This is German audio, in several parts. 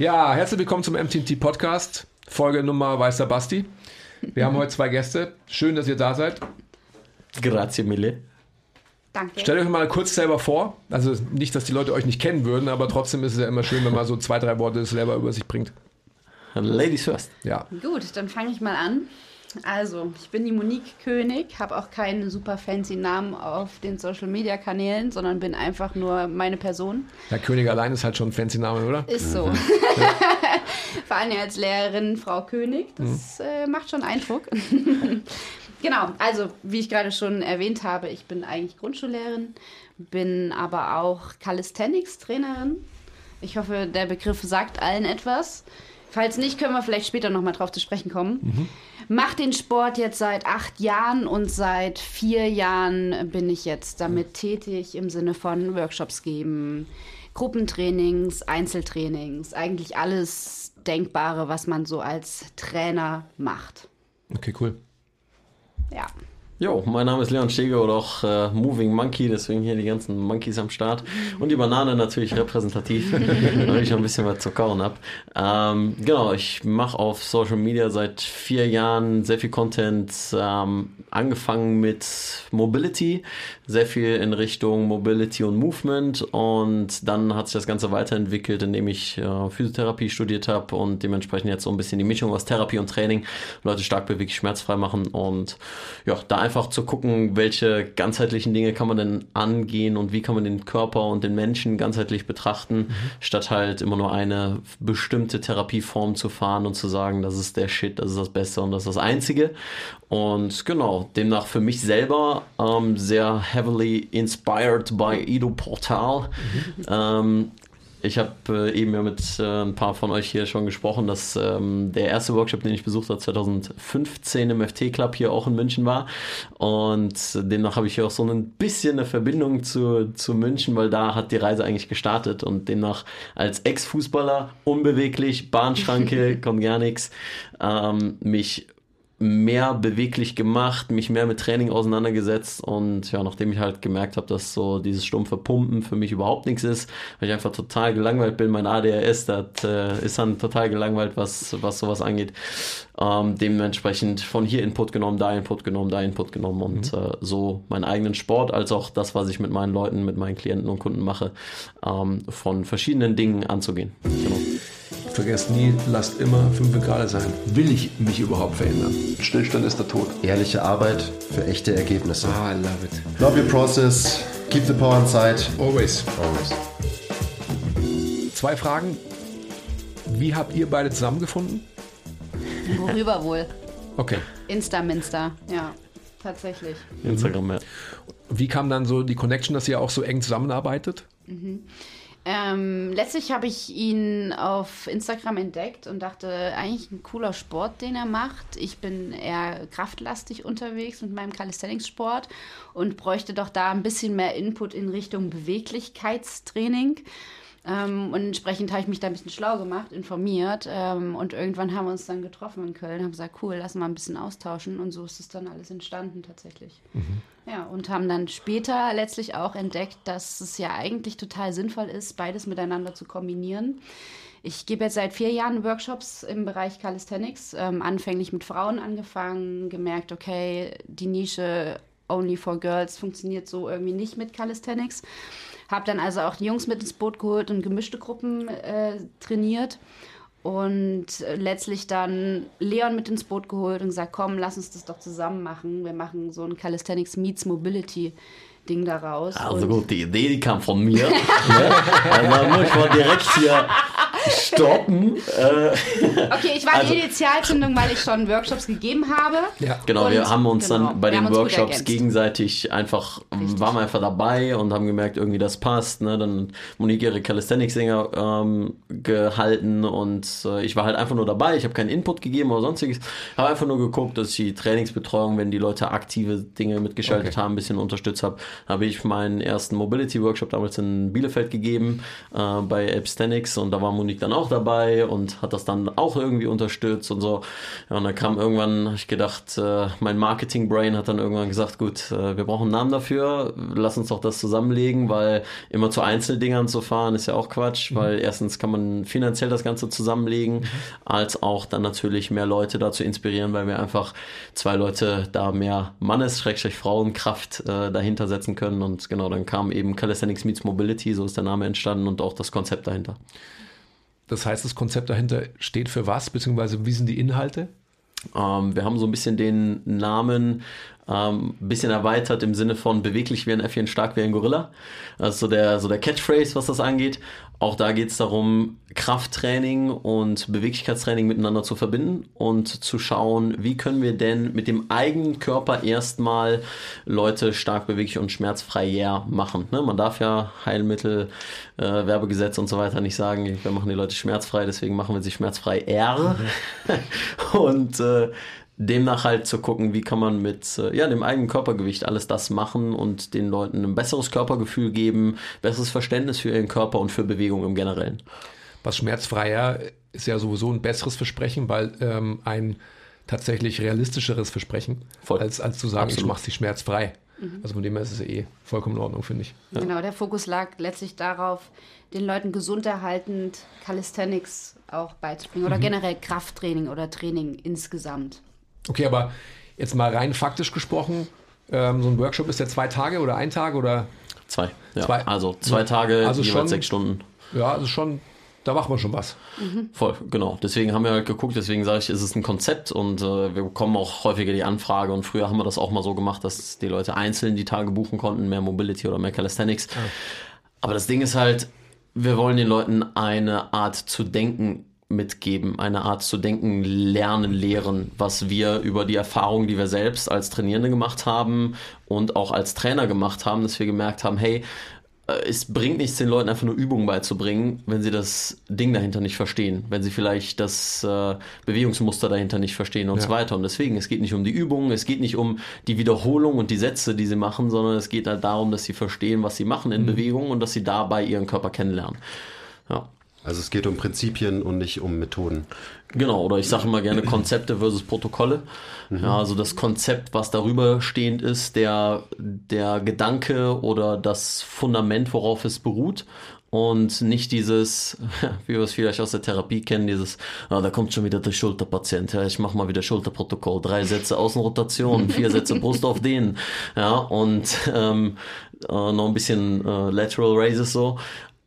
Ja, herzlich willkommen zum MTT Podcast, Folge Nummer Weißer Basti. Wir haben heute zwei Gäste. Schön, dass ihr da seid. Grazie mille. Danke. Stellt euch mal kurz selber vor. Also nicht, dass die Leute euch nicht kennen würden, aber trotzdem ist es ja immer schön, wenn man so zwei, drei Worte selber über sich bringt. Ladies first. Ja. Gut, dann fange ich mal an. Also, ich bin die Monique König, habe auch keinen super fancy Namen auf den Social Media Kanälen, sondern bin einfach nur meine Person. Herr König allein ist halt schon ein fancy Name, oder? Ist so. Vor allem als Lehrerin Frau König, das äh, macht schon Eindruck. genau, also wie ich gerade schon erwähnt habe, ich bin eigentlich Grundschullehrerin, bin aber auch Calisthenics-Trainerin. Ich hoffe, der Begriff sagt allen etwas. Falls nicht, können wir vielleicht später nochmal drauf zu sprechen kommen. Mach den Sport jetzt seit acht Jahren und seit vier Jahren bin ich jetzt damit tätig im Sinne von Workshops geben, Gruppentrainings, Einzeltrainings, eigentlich alles Denkbare, was man so als Trainer macht. Okay, cool. Ja. Jo, mein Name ist Leon Steger oder auch äh, Moving Monkey, deswegen hier die ganzen Monkeys am Start. Und die Banane natürlich repräsentativ, weil ich noch ein bisschen was zu kauen habe. Ähm, genau, ich mache auf Social Media seit vier Jahren sehr viel Content, ähm, angefangen mit Mobility, sehr viel in Richtung Mobility und Movement und dann hat sich das Ganze weiterentwickelt, indem ich äh, Physiotherapie studiert habe und dementsprechend jetzt so ein bisschen die Mischung aus Therapie und Training, Leute stark beweglich schmerzfrei machen und ja, da einfach zu gucken, welche ganzheitlichen Dinge kann man denn angehen und wie kann man den Körper und den Menschen ganzheitlich betrachten, statt halt immer nur eine bestimmte Therapieform zu fahren und zu sagen, das ist der Shit, das ist das Beste und das ist das Einzige. Und genau, demnach für mich selber ähm, sehr heavily inspired by Ido Portal. Ähm, ich habe äh, eben ja mit äh, ein paar von euch hier schon gesprochen, dass ähm, der erste Workshop, den ich besucht habe, 2015 im FT Club hier auch in München war. Und demnach habe ich hier auch so ein bisschen eine Verbindung zu, zu München, weil da hat die Reise eigentlich gestartet. Und demnach als Ex-Fußballer, unbeweglich, Bahnschranke, kommt gar nichts, ähm, mich mehr beweglich gemacht, mich mehr mit Training auseinandergesetzt und ja, nachdem ich halt gemerkt habe, dass so dieses stumpfe Pumpen für mich überhaupt nichts ist, weil ich einfach total gelangweilt bin, mein ADHS, das äh, ist dann total gelangweilt, was, was sowas angeht. Ähm, dementsprechend von hier Input genommen, da Input genommen, da Input genommen und äh, so meinen eigenen Sport als auch das, was ich mit meinen Leuten, mit meinen Klienten und Kunden mache, ähm, von verschiedenen Dingen anzugehen. Genau. Vergesst nie, lasst immer fünf Grad sein. Will ich mich überhaupt verändern? Stillstand ist der Tod. Ehrliche Arbeit für echte Ergebnisse. Ah, I love it. Love your process. Keep the power inside. Always. Always. Zwei Fragen. Wie habt ihr beide zusammengefunden? Worüber wohl? Okay. Insta-Minster, ja. Tatsächlich. Instagram, ja. Wie kam dann so die Connection, dass ihr auch so eng zusammenarbeitet? Ähm, letztlich habe ich ihn auf Instagram entdeckt und dachte, eigentlich ein cooler Sport, den er macht. Ich bin eher kraftlastig unterwegs mit meinem Calisthenics-Sport und bräuchte doch da ein bisschen mehr Input in Richtung Beweglichkeitstraining. Ähm, und entsprechend habe ich mich da ein bisschen schlau gemacht, informiert. Ähm, und irgendwann haben wir uns dann getroffen in Köln, haben gesagt, cool, lass mal ein bisschen austauschen. Und so ist es dann alles entstanden tatsächlich. Ja, und haben dann später letztlich auch entdeckt, dass es ja eigentlich total sinnvoll ist, beides miteinander zu kombinieren. Ich gebe jetzt seit vier Jahren Workshops im Bereich Calisthenics, ähm, anfänglich mit Frauen angefangen, gemerkt, okay, die Nische Only for Girls funktioniert so irgendwie nicht mit Calisthenics. Habe dann also auch die Jungs mit ins Boot geholt und gemischte Gruppen äh, trainiert und äh, letztlich dann Leon mit ins Boot geholt und gesagt, komm, lass uns das doch zusammen machen. Wir machen so ein Calisthenics Meets Mobility Ding daraus. Also und gut, die Idee, die kam von mir. ne? Also da muss ich mal direkt hier stoppen. Äh, Okay, ich war Also- die Initialzündung, weil ich schon Workshops gegeben habe. Ja. genau, wir haben uns genau, dann bei den Workshops gegenseitig einfach, Richtig. waren wir einfach dabei und haben gemerkt, irgendwie das passt. Ne? Dann Monique ihre Calisthenics-Sänger ähm, gehalten und äh, ich war halt einfach nur dabei. Ich habe keinen Input gegeben oder sonstiges. Habe einfach nur geguckt, dass ich die Trainingsbetreuung, wenn die Leute aktive Dinge mitgeschaltet Okay. haben, ein bisschen unterstützt habe. Habe ich meinen ersten Mobility-Workshop damals in Bielefeld gegeben äh, bei Epstenix und da war Monique dann auch dabei und hat das dann auch irgendwie unterstützt und so. Ja, und dann kam irgendwann, habe ich gedacht, äh, mein Marketing-Brain hat dann irgendwann gesagt, gut, äh, wir brauchen einen Namen dafür, lass uns doch das zusammenlegen, weil immer zu Einzeldingern zu fahren ist ja auch Quatsch, mhm. weil erstens kann man finanziell das Ganze zusammenlegen, mhm. als auch dann natürlich mehr Leute dazu inspirieren, weil wir einfach zwei Leute da mehr Mannes, Frauenkraft äh, dahinter setzen können und genau, dann kam eben Calisthenics Meets Mobility, so ist der Name entstanden und auch das Konzept dahinter. Das heißt, das Konzept dahinter steht für was, beziehungsweise wie sind die Inhalte? Ähm, wir haben so ein bisschen den Namen ähm, bisschen erweitert im Sinne von beweglich wie ein Äffchen, stark wie ein Gorilla. Das ist so der, so der Catchphrase, was das angeht. Auch da geht es darum, Krafttraining und Beweglichkeitstraining miteinander zu verbinden und zu schauen, wie können wir denn mit dem eigenen Körper erstmal Leute stark beweglich und schmerzfrei machen. Ne? Man darf ja Heilmittel, äh, Werbegesetz und so weiter nicht sagen, wir machen die Leute schmerzfrei, deswegen machen wir sie schmerzfrei R. Mhm. und äh, demnach halt zu gucken, wie kann man mit äh, ja, dem eigenen Körpergewicht alles das machen und den Leuten ein besseres Körpergefühl geben, besseres Verständnis für ihren Körper und für Bewegung im Generellen. Was schmerzfreier ist ja sowieso ein besseres Versprechen, weil ähm, ein tatsächlich realistischeres Versprechen, Voll. als, als zu sagen, Absolut. ich mache sie schmerzfrei. Mhm. Also von dem her ist es eh vollkommen in Ordnung, finde ich. Ja. Genau, der Fokus lag letztlich darauf, den Leuten gesund erhaltend Calisthenics auch beizubringen oder mhm. generell Krafttraining oder Training insgesamt. Okay, aber jetzt mal rein faktisch gesprochen, ähm, so ein Workshop ist ja zwei Tage oder ein Tag oder? Zwei, ja. Zwei. Also zwei Tage, also jeweils schon, sechs Stunden. Ja, also schon, da macht man schon was. Mhm. Voll, genau. Deswegen haben wir halt geguckt, deswegen sage ich, ist es ein Konzept und äh, wir bekommen auch häufiger die Anfrage und früher haben wir das auch mal so gemacht, dass die Leute einzeln die Tage buchen konnten, mehr Mobility oder mehr Calisthenics. Ah. Aber das Ding ist halt, wir wollen den Leuten eine Art zu denken mitgeben, eine Art zu denken, lernen, lehren, was wir über die Erfahrung, die wir selbst als Trainierende gemacht haben und auch als Trainer gemacht haben, dass wir gemerkt haben, hey, äh, es bringt nichts, den Leuten einfach nur Übungen beizubringen, wenn sie das Ding dahinter nicht verstehen, wenn sie vielleicht das äh, Bewegungsmuster dahinter nicht verstehen und ja. so weiter. Und deswegen, es geht nicht um die Übungen, es geht nicht um die Wiederholung und die Sätze, die sie machen, sondern es geht halt darum, dass sie verstehen, was sie machen in mhm. Bewegung und dass sie dabei ihren Körper kennenlernen. Ja. Also es geht um Prinzipien und nicht um Methoden. Genau, oder ich sage immer gerne Konzepte versus Protokolle. Mhm. Ja, also das Konzept, was darüber stehend ist, der, der Gedanke oder das Fundament, worauf es beruht. Und nicht dieses, wie wir es vielleicht aus der Therapie kennen, dieses, ah, da kommt schon wieder der Schulterpatient, ja, ich mache mal wieder Schulterprotokoll, drei Sätze Außenrotation, vier Sätze Brust auf den, ja, und ähm, äh, noch ein bisschen äh, Lateral Raises so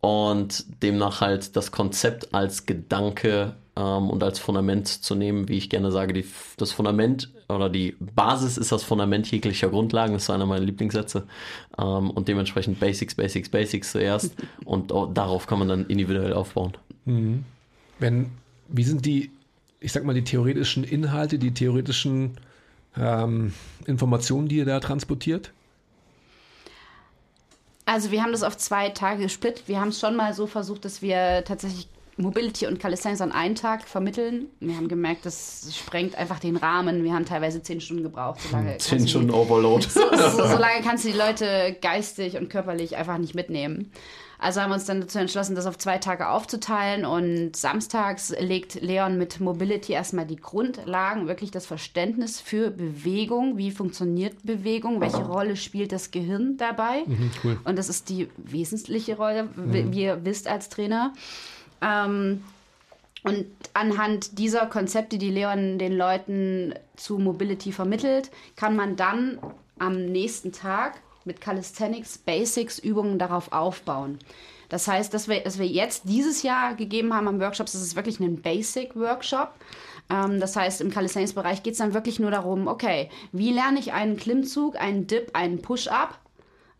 und demnach halt das Konzept als Gedanke ähm, und als Fundament zu nehmen, wie ich gerne sage, die, das Fundament oder die Basis ist das Fundament jeglicher Grundlagen, das ist einer meiner Lieblingssätze ähm, und dementsprechend Basics, Basics, Basics zuerst und darauf kann man dann individuell aufbauen. Mhm. Wenn, wie sind die, ich sag mal, die theoretischen Inhalte, die theoretischen ähm, Informationen, die ihr da transportiert? Also wir haben das auf zwei Tage gesplittet. Wir haben es schon mal so versucht, dass wir tatsächlich Mobility und Calisthenics an einen Tag vermitteln. Wir haben gemerkt, das sprengt einfach den Rahmen. Wir haben teilweise zehn Stunden gebraucht. So lange zehn Stunden die, Overload. So, so, so lange kannst du die Leute geistig und körperlich einfach nicht mitnehmen. Also haben wir uns dann dazu entschlossen, das auf zwei Tage aufzuteilen und samstags legt Leon mit Mobility erstmal die Grundlagen, wirklich das Verständnis für Bewegung, wie funktioniert Bewegung, welche Rolle spielt das Gehirn dabei. Mhm, cool. Und das ist die wesentliche Rolle, mhm. wie ihr wisst als Trainer. Ähm, und anhand dieser Konzepte, die Leon den Leuten zu Mobility vermittelt, kann man dann am nächsten Tag mit Calisthenics Basics Übungen darauf aufbauen. Das heißt, dass wir, dass wir jetzt dieses Jahr gegeben haben am Workshop, das ist wirklich ein Basic Workshop. Ähm, das heißt, im Calisthenics-Bereich geht es dann wirklich nur darum, okay, wie lerne ich einen Klimmzug, einen Dip, einen Push-Up?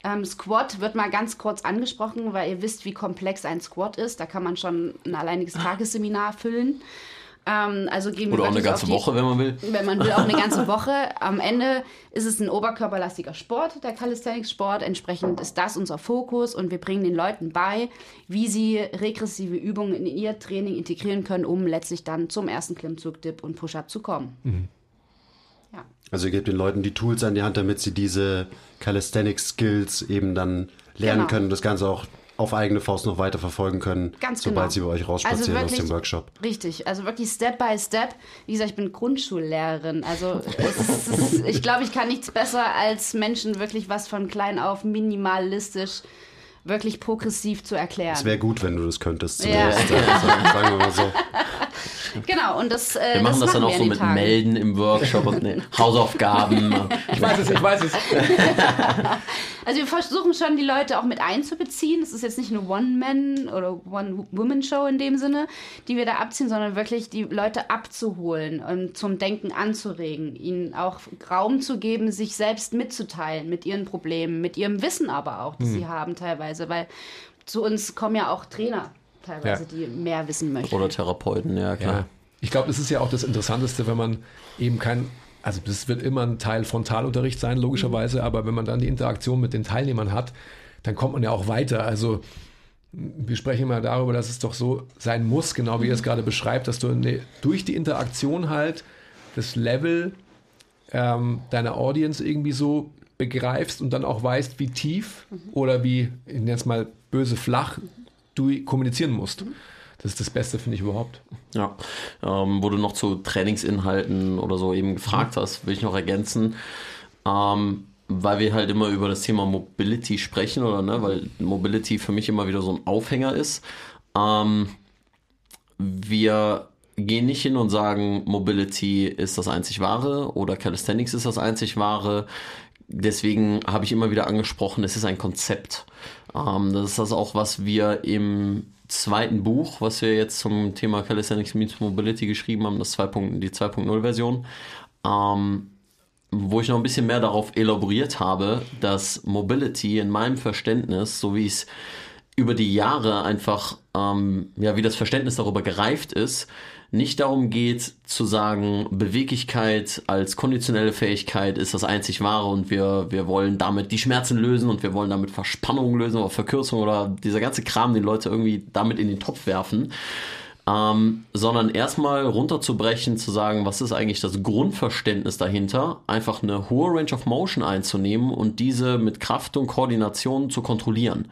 Ähm, Squat wird mal ganz kurz angesprochen, weil ihr wisst, wie komplex ein Squat ist. Da kann man schon ein alleiniges Tagesseminar füllen. Ähm, also gehen Oder auch eine ganze die, Woche, wenn man will. Wenn man will, auch eine ganze Woche. Am Ende ist es ein oberkörperlastiger Sport, der Calisthenics-Sport. Entsprechend ist das unser Fokus und wir bringen den Leuten bei, wie sie regressive Übungen in ihr Training integrieren können, um letztlich dann zum ersten Klimmzug, Dip und Push-Up zu kommen. Mhm. Ja. Also ihr gebt den Leuten die Tools an die Hand, damit sie diese Calisthenics-Skills eben dann lernen Genau. können und das Ganze auch auf eigene Faust noch weiter verfolgen können, Ganz sobald genau. sie bei euch rausspazieren Also aus dem wirklich- Workshop. Richtig, also wirklich Step by Step. Wie gesagt, ich bin Grundschullehrerin. Also ist, ich glaube, ich kann nichts besser als Menschen wirklich was von klein auf minimalistisch, wirklich progressiv zu erklären. Es wäre gut, wenn du das könntest. Ja. Zumindest, äh, sagen, sagen wir mal so. Genau, und das, äh, Wir machen das, dann wir auch so mit Tagen. Melden im Workshop und ne, Hausaufgaben. Ich weiß es, ich weiß es. Also wir versuchen schon, die Leute auch mit einzubeziehen. Es ist jetzt nicht eine One-Man- oder One-Woman-Show in dem Sinne, die wir da abziehen, sondern wirklich die Leute abzuholen und zum Denken anzuregen, ihnen auch Raum zu geben, sich selbst mitzuteilen mit ihren Problemen, mit ihrem Wissen aber auch, das sie haben teilweise, weil zu uns kommen ja auch Trainer teilweise, Ja. die mehr wissen möchten. Oder Therapeuten, ja klar. Ja. Ich glaube, das ist ja auch das Interessanteste, wenn man eben kein, also das wird immer ein Teil Frontalunterricht sein, logischerweise, aber wenn man dann die Interaktion mit den Teilnehmern hat, dann kommt man ja auch weiter. Also wir sprechen mal darüber, dass es doch so sein muss, genau wie ihr es gerade beschreibt, dass du ne, durch die Interaktion halt das Level ähm, deiner Audience irgendwie so begreifst und dann auch weißt, wie tief oder wie, ich nenne es mal böse flach, du kommunizieren musst. Das ist das Beste, finde ich überhaupt. Ja, ähm, wo du noch zu Trainingsinhalten oder so eben gefragt hast, will ich noch ergänzen, ähm, weil wir halt immer über das Thema Mobility sprechen oder ne, weil Mobility für mich immer wieder so ein Aufhänger ist. Ähm, wir gehen nicht hin und sagen, Mobility ist das einzig wahre oder Calisthenics ist das einzig wahre. Deswegen habe ich immer wieder angesprochen, es ist ein Konzept. Ähm, das ist das auch, was wir im zweiten Buch, was wir jetzt zum Thema Calisthenics Meets Mobility geschrieben haben, das 2. die 2.0 Version, ähm, wo ich noch ein bisschen mehr darauf elaboriert habe, dass Mobility in meinem Verständnis, so wie es über die Jahre einfach, ähm, ja, wie das Verständnis darüber gereift ist, nicht darum geht zu sagen, Beweglichkeit als konditionelle Fähigkeit ist das einzig wahre und wir, wir wollen damit die Schmerzen lösen und wir wollen damit Verspannungen lösen oder Verkürzung oder dieser ganze Kram, den Leute irgendwie damit in den Topf werfen, ähm, sondern erstmal runterzubrechen, zu sagen, was ist eigentlich das Grundverständnis dahinter, einfach eine hohe Range of Motion einzunehmen und diese mit Kraft und Koordination zu kontrollieren.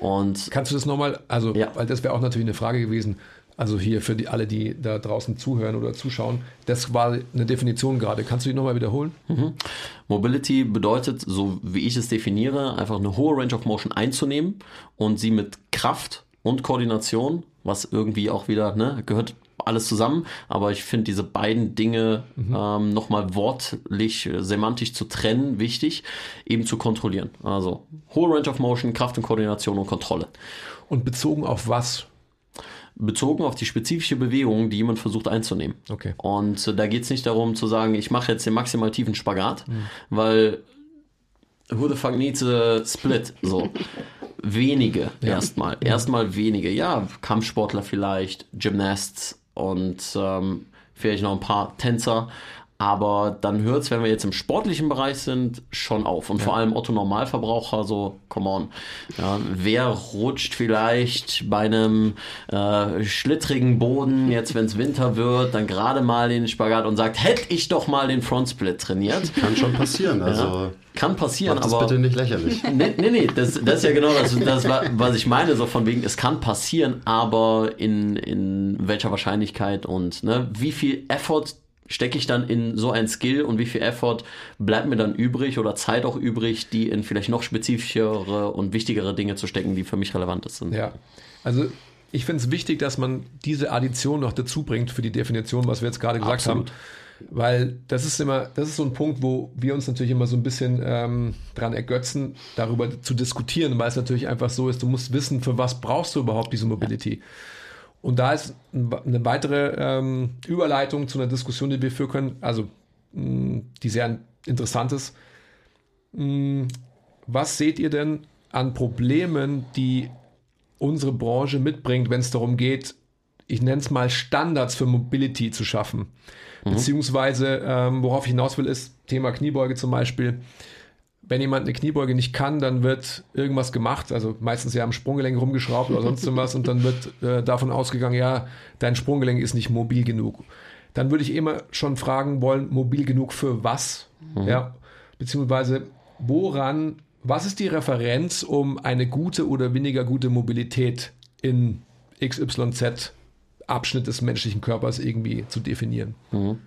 Und Kannst du das nochmal, also, Ja. weil das wäre auch natürlich eine Frage gewesen, also hier für die, alle, die da draußen zuhören oder zuschauen, das war eine Definition gerade. Kannst du die nochmal wiederholen? Mobility bedeutet, so wie ich es definiere, einfach eine hohe Range of Motion einzunehmen und sie mit Kraft und Koordination, was irgendwie auch wieder, ne, gehört alles zusammen, aber ich finde diese beiden Dinge ähm, nochmal wortlich, äh, semantisch zu trennen, wichtig, eben zu kontrollieren. Also hohe Range of Motion, Kraft und Koordination und Kontrolle. Und bezogen auf was? Bezogen auf die spezifische Bewegung, die jemand versucht einzunehmen. Okay. Und äh, da geht es nicht darum zu sagen, ich mache jetzt den maximal tiefen Spagat, weil who the fuck needs a split? So. wenige erstmal. Erstmal wenige. Ja, Kampfsportler vielleicht, Gymnasts und ähm, vielleicht noch ein paar Tänzer. Aber dann hört es, wenn wir jetzt im sportlichen Bereich sind, schon auf. Und vor allem Otto Normalverbraucher, so, come on. Ja, wer rutscht vielleicht bei einem äh, schlittrigen Boden, jetzt wenn es Winter wird, dann gerade mal den Spagat und sagt, hätte ich doch mal den Frontsplit trainiert. Kann schon passieren. Also Kann passieren, aber. bitte nicht lächerlich. Nee, nee, nee, das, das ist ja genau das, das, wa- was ich meine, so von wegen, es kann passieren, aber in, in welcher Wahrscheinlichkeit und ne, wie viel Effort stecke ich dann in so ein Skill und wie viel Effort bleibt mir dann übrig oder Zeit auch übrig, die in vielleicht noch spezifischere und wichtigere Dinge zu stecken, die für mich relevant sind. Ja. Also ich finde es wichtig, dass man diese Addition noch dazu bringt für die Definition, was wir jetzt gerade gesagt Absolut. haben. Weil das ist immer, das ist so ein Punkt, wo wir uns natürlich immer so ein bisschen ähm, dran ergötzen, darüber zu diskutieren, weil es natürlich einfach so ist, du musst wissen, für was brauchst du überhaupt diese Mobility. Und da ist ein- eine weitere ähm, Überleitung zu einer Diskussion, die wir führen können, also mh, die sehr interessant ist. Mh, Was seht ihr denn an Problemen, die unsere Branche mitbringt, wenn es darum geht, ich nenne es mal Standards für Mobility zu schaffen? Beziehungsweise, ähm, worauf ich hinaus will, ist Thema Kniebeuge zum Beispiel. Wenn jemand eine Kniebeuge nicht kann, dann wird irgendwas gemacht, also meistens ja am Sprunggelenk rumgeschraubt oder sonst was und dann wird äh, davon ausgegangen, ja, dein Sprunggelenk ist nicht mobil genug. dann würde ich immer schon fragen wollen, mobil genug für was? Mhm. Ja, beziehungsweise woran, was ist die Referenz, um eine gute oder weniger gute Mobilität in XYZ Abschnitt des menschlichen Körpers irgendwie zu definieren? Mhm.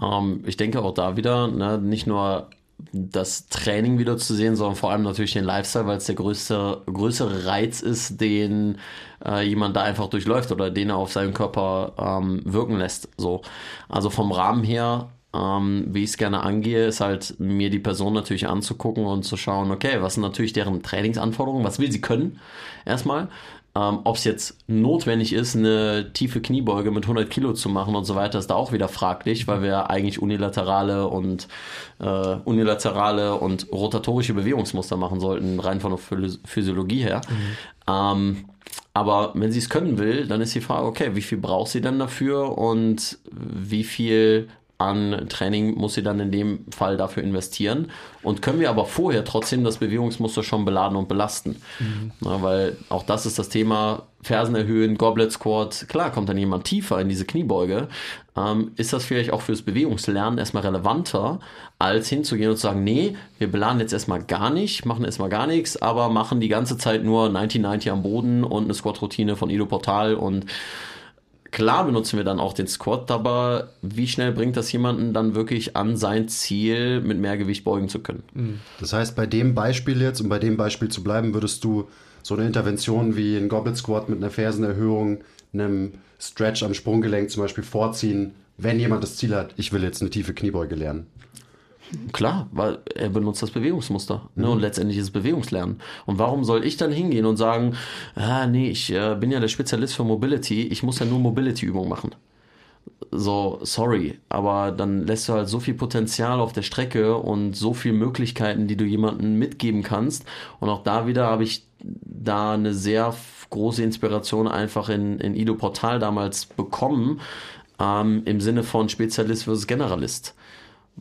Ähm, ich denke auch da wieder, ne, nicht nur das Training wieder zu sehen, sondern vor allem natürlich den Lifestyle, weil es der größte, größere Reiz ist, den äh, jemand da einfach durchläuft oder den er auf seinen Körper ähm, wirken lässt. So. Also vom Rahmen her, ähm, wie ich es gerne angehe, ist halt mir die Person natürlich anzugucken und zu schauen, okay, was sind natürlich deren Trainingsanforderungen, was will sie können, erstmal. Ähm, Ob es jetzt notwendig ist, eine tiefe Kniebeuge mit 100 Kilo zu machen und so weiter, ist da auch wieder fraglich, weil wir eigentlich unilaterale und äh, unilaterale und rotatorische Bewegungsmuster machen sollten, rein von der Physiologie her. Mhm. Ähm, aber wenn sie es können will, dann ist die Frage, okay, wie viel braucht sie denn dafür und wie viel an Training muss sie dann in dem Fall dafür investieren. Und können wir aber vorher trotzdem das Bewegungsmuster schon beladen und belasten. Mhm. Na, weil auch das ist das Thema, Fersen erhöhen, Goblet Squat. Klar, kommt dann jemand tiefer in diese Kniebeuge. Ähm, ist das vielleicht auch fürs Bewegungslernen erstmal relevanter, als hinzugehen und zu sagen, nee, wir beladen jetzt erstmal gar nicht, machen erstmal gar nichts, aber machen die ganze Zeit nur 1990 am Boden und eine Squat-Routine von Ido Portal und Klar benutzen wir dann auch den Squat, aber wie schnell bringt das jemanden dann wirklich an sein Ziel, mit mehr Gewicht beugen zu können? Mhm. Das heißt, bei dem Beispiel jetzt, um bei dem Beispiel zu bleiben, würdest du so eine Intervention wie ein Goblet Squat mit einer Fersenerhöhung, einem Stretch am Sprunggelenk zum Beispiel vorziehen, wenn jemand das Ziel hat, ich will jetzt eine tiefe Kniebeuge lernen? Klar, weil er benutzt das Bewegungsmuster. Ne? Mhm. Und letztendlich ist es Bewegungslernen. Und warum soll ich dann hingehen und sagen, ah, nee, ich äh, bin ja der Spezialist für Mobility, ich muss ja nur Mobility-Übungen machen. So, sorry, aber dann lässt du halt so viel Potenzial auf der Strecke und so viele Möglichkeiten, die du jemandem mitgeben kannst. Und auch da wieder habe ich da eine sehr große Inspiration einfach in, in Ido Portal damals bekommen, ähm, im Sinne von Spezialist versus Generalist.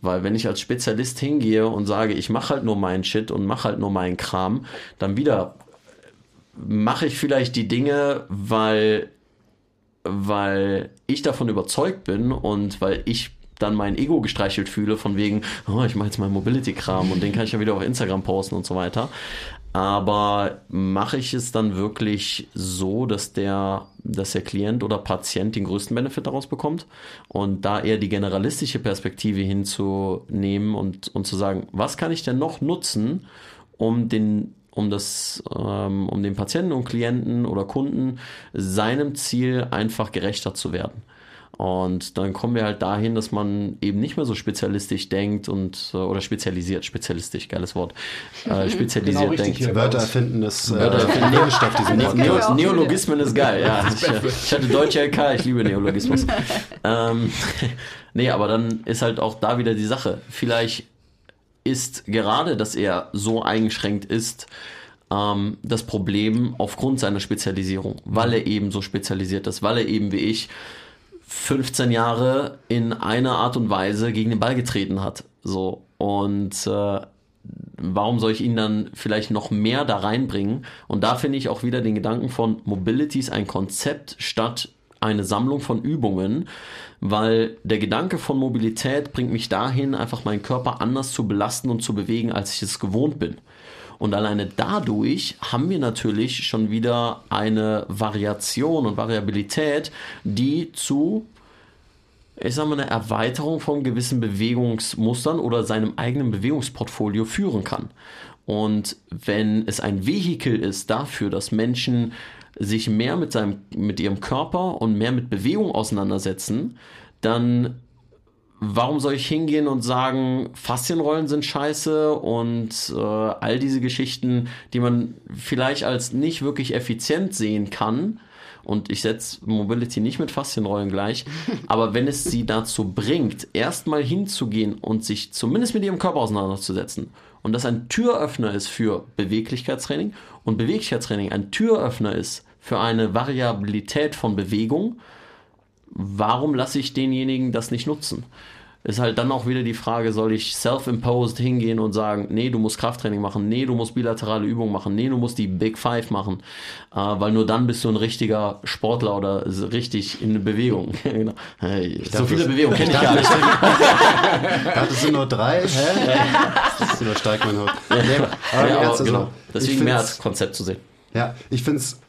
Weil wenn ich als Spezialist hingehe und sage, ich mache halt nur meinen Shit und mache halt nur meinen Kram, dann wieder mache ich vielleicht die Dinge, weil, weil ich davon überzeugt bin und weil ich dann mein Ego gestreichelt fühle, von wegen, oh, ich mache jetzt meinen Mobility-Kram und den kann ich ja wieder auf Instagram posten und so weiter. Aber mache ich es dann wirklich so, dass der, dass der Klient oder Patient den größten Benefit daraus bekommt? Und da eher die generalistische Perspektive hinzunehmen und, und zu sagen, was kann ich denn noch nutzen, um den um das, ähm, um den Patienten und Klienten oder Kunden seinem Ziel einfach gerechter zu werden. Und dann kommen wir halt dahin, dass man eben nicht mehr so spezialistisch denkt und äh, oder spezialisiert, spezialistisch, geiles Wort, äh, spezialisiert genau denkt. Wörter erfinden ist äh, Wörter erfinden Nebenstoff diesen ne Neo Neologismen ist geil, ja. Ich, ich, hatte deutsche LK, ich liebe Neologismus. ähm, nee, aber dann ist halt auch da wieder die Sache. Vielleicht ist gerade, dass er so eingeschränkt ist, ähm, das Problem aufgrund seiner Spezialisierung, weil er eben so spezialisiert ist, weil er eben wie ich 15 Jahre in einer Art und Weise gegen den Ball getreten hat. So. Und äh, warum soll ich ihn dann vielleicht noch mehr da reinbringen? Und da finde ich auch wieder den Gedanken von Mobility ist ein Konzept statt eine Sammlung von Übungen, weil der Gedanke von Mobilität bringt mich dahin, einfach meinen Körper anders zu belasten und zu bewegen, als ich es gewohnt bin. Und alleine dadurch haben wir natürlich schon wieder eine Variation und Variabilität, die zu ich sage mal, eine Erweiterung von gewissen Bewegungsmustern oder seinem eigenen Bewegungsportfolio führen kann. Und wenn es ein Vehikel ist dafür, dass Menschen sich mehr mit, seinem, mit ihrem Körper und mehr mit Bewegung auseinandersetzen, dann warum soll ich hingehen und sagen, Faszienrollen sind scheiße und äh, all diese Geschichten, die man vielleicht als nicht wirklich effizient sehen kann. Und ich setze Mobility nicht mit Faszienrollen gleich. Aber wenn es sie dazu bringt, erstmal hinzugehen und sich zumindest mit ihrem Körper auseinanderzusetzen und das ein Türöffner ist für Beweglichkeitstraining und Beweglichkeitstraining ein Türöffner ist für eine Variabilität von Bewegung, warum lasse ich denjenigen das nicht nutzen? ist halt dann auch wieder die Frage, soll ich self-imposed hingehen und sagen, nee, du musst Krafttraining machen, nee, du musst bilaterale Übungen machen, nee, du musst die Big Five machen, äh, weil nur dann bist du ein richtiger Sportler oder richtig in Bewegung. genau. hey, so viele Bewegungen kenne ich gar nicht. ich dachte, es sind nur drei. Hä? das ist übersteigt mein Haut. Ja, aber ja, aber also, genau. Deswegen mehr als Konzept zu sehen. Ja, ich finde es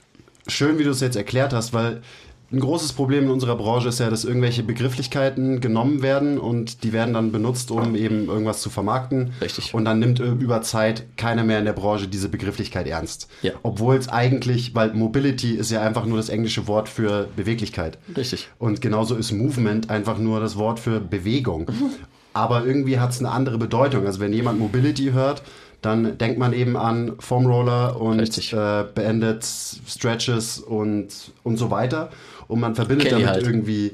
schön, wie du es jetzt erklärt hast, weil ein großes Problem in unserer Branche ist ja, dass irgendwelche Begrifflichkeiten genommen werden und die werden dann benutzt, um eben irgendwas zu vermarkten. Richtig. Und dann nimmt über Zeit keiner mehr in der Branche diese Begrifflichkeit ernst. Ja. Obwohl es eigentlich, weil Mobility ist ja einfach nur das englische Wort für Beweglichkeit. Richtig. Und genauso ist Movement einfach nur das Wort für Bewegung. Aber irgendwie hat es eine andere Bedeutung. Also wenn jemand Mobility hört, dann denkt man eben an Foam Roller und äh, beendet Stretches und, und so weiter. Und man verbindet damit halt. irgendwie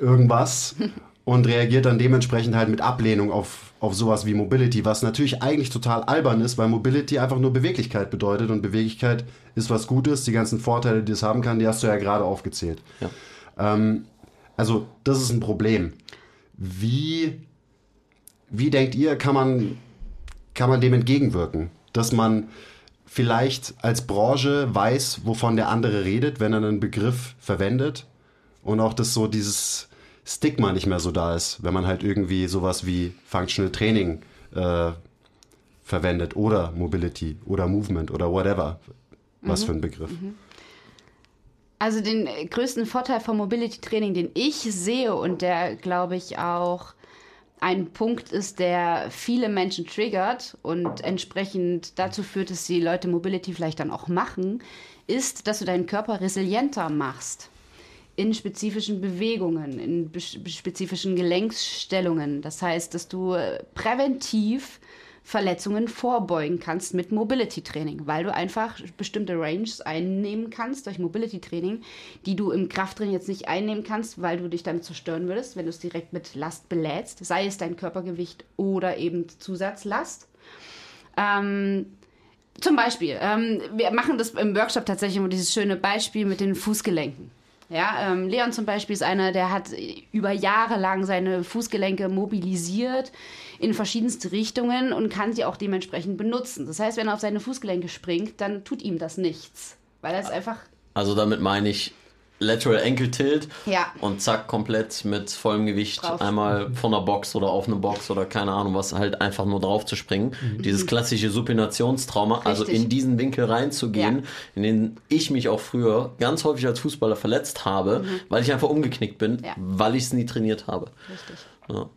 irgendwas und reagiert dann dementsprechend halt mit Ablehnung auf, auf sowas wie Mobility, was natürlich eigentlich total albern ist, weil Mobility einfach nur Beweglichkeit bedeutet und Beweglichkeit ist was Gutes. Die ganzen Vorteile, die es haben kann, die hast du ja gerade aufgezählt. Ja. Ähm, also, das ist ein Problem. Wie, wie denkt ihr, kann man kann man dem entgegenwirken, dass man vielleicht als Branche weiß, wovon der andere redet, wenn er einen Begriff verwendet und auch, dass so dieses Stigma nicht mehr so da ist, wenn man halt irgendwie sowas wie Functional Training äh, verwendet oder Mobility oder Movement oder whatever. Was mhm. für ein Begriff. Mhm. Also den größten Vorteil vom Mobility Training, den ich sehe und der, glaube ich, auch ein Punkt ist, der viele Menschen triggert und entsprechend dazu führt, dass die Leute Mobility vielleicht dann auch machen, ist, dass du deinen Körper resilienter machst in spezifischen Bewegungen, in spezifischen Gelenksstellungen. Das heißt, dass du präventiv Verletzungen vorbeugen kannst mit Mobility Training, weil du einfach bestimmte Ranges einnehmen kannst durch Mobility Training, die du im Krafttraining jetzt nicht einnehmen kannst, weil du dich damit zerstören würdest, wenn du es direkt mit Last belädst, sei es dein Körpergewicht oder eben Zusatzlast. Ähm, zum Beispiel, ähm, wir machen das im Workshop tatsächlich immer dieses schöne Beispiel mit den Fußgelenken. Ja, ähm, Leon zum Beispiel ist einer, der hat über Jahre lang seine Fußgelenke mobilisiert in verschiedenste Richtungen und kann sie auch dementsprechend benutzen. Das heißt, wenn er auf seine Fußgelenke springt, dann tut ihm das nichts, weil er es einfach. Also damit meine ich Lateral Ankle Tilt ja. und zack, komplett mit vollem Gewicht drauf. einmal von der Box oder auf eine Box oder keine Ahnung was, halt einfach nur drauf zu springen. Mhm. Dieses klassische Supinationstrauma, also in diesen Winkel reinzugehen, ja. in den ich mich auch früher ganz häufig als Fußballer verletzt habe, mhm. weil ich einfach umgeknickt bin, ja. weil ich es nie trainiert habe. Richtig. Ja.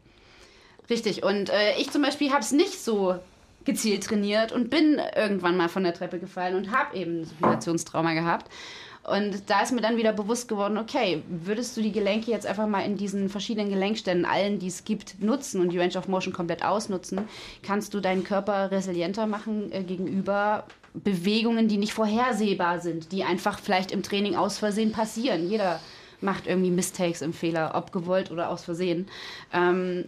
Richtig. Und äh, ich zum Beispiel habe es nicht so gezielt trainiert und bin irgendwann mal von der Treppe gefallen und habe eben ein Supinationstrauma gehabt. Und da ist mir dann wieder bewusst geworden, okay, würdest du die Gelenke jetzt einfach mal in diesen verschiedenen Gelenkstellen, allen, die es gibt, nutzen und die Range of Motion komplett ausnutzen, kannst du deinen Körper resilienter machen äh, gegenüber Bewegungen, die nicht vorhersehbar sind, die einfach vielleicht im Training aus Versehen passieren. Jeder macht irgendwie Mistakes im Fehler, ob gewollt oder aus Versehen. Ähm,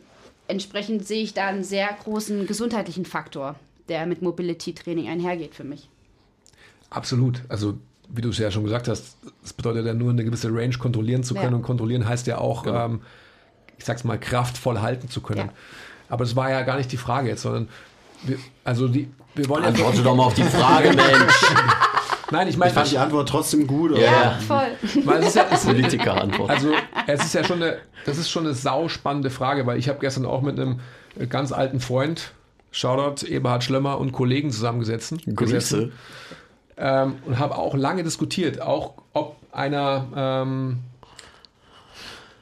entsprechend sehe ich da einen sehr großen gesundheitlichen Faktor, der mit Mobility Training einhergeht für mich. Absolut. Also wie du es ja schon gesagt hast, es bedeutet ja nur eine gewisse Range kontrollieren zu können. Ja. Und kontrollieren heißt ja auch, genau. ähm, ich sag's mal, kraftvoll halten zu können. Ja. Aber das war ja gar nicht die Frage jetzt, sondern wir, also die, wir wollen Antworte ja. doch mal auf die Frage, Mensch. Nein, ich meine. Ich fand die Antwort trotzdem gut. Oder? Ja, voll. Weil es ist ja, Politiker-Antwort. Also, es ist ja schon eine, das ist schon eine sauspannende Frage, weil ich habe gestern auch mit einem ganz alten Freund, Shoutout Eberhard Schlömmer und Kollegen zusammengesessen. Grüße ähm, und habe auch lange diskutiert, auch ob einer, ähm,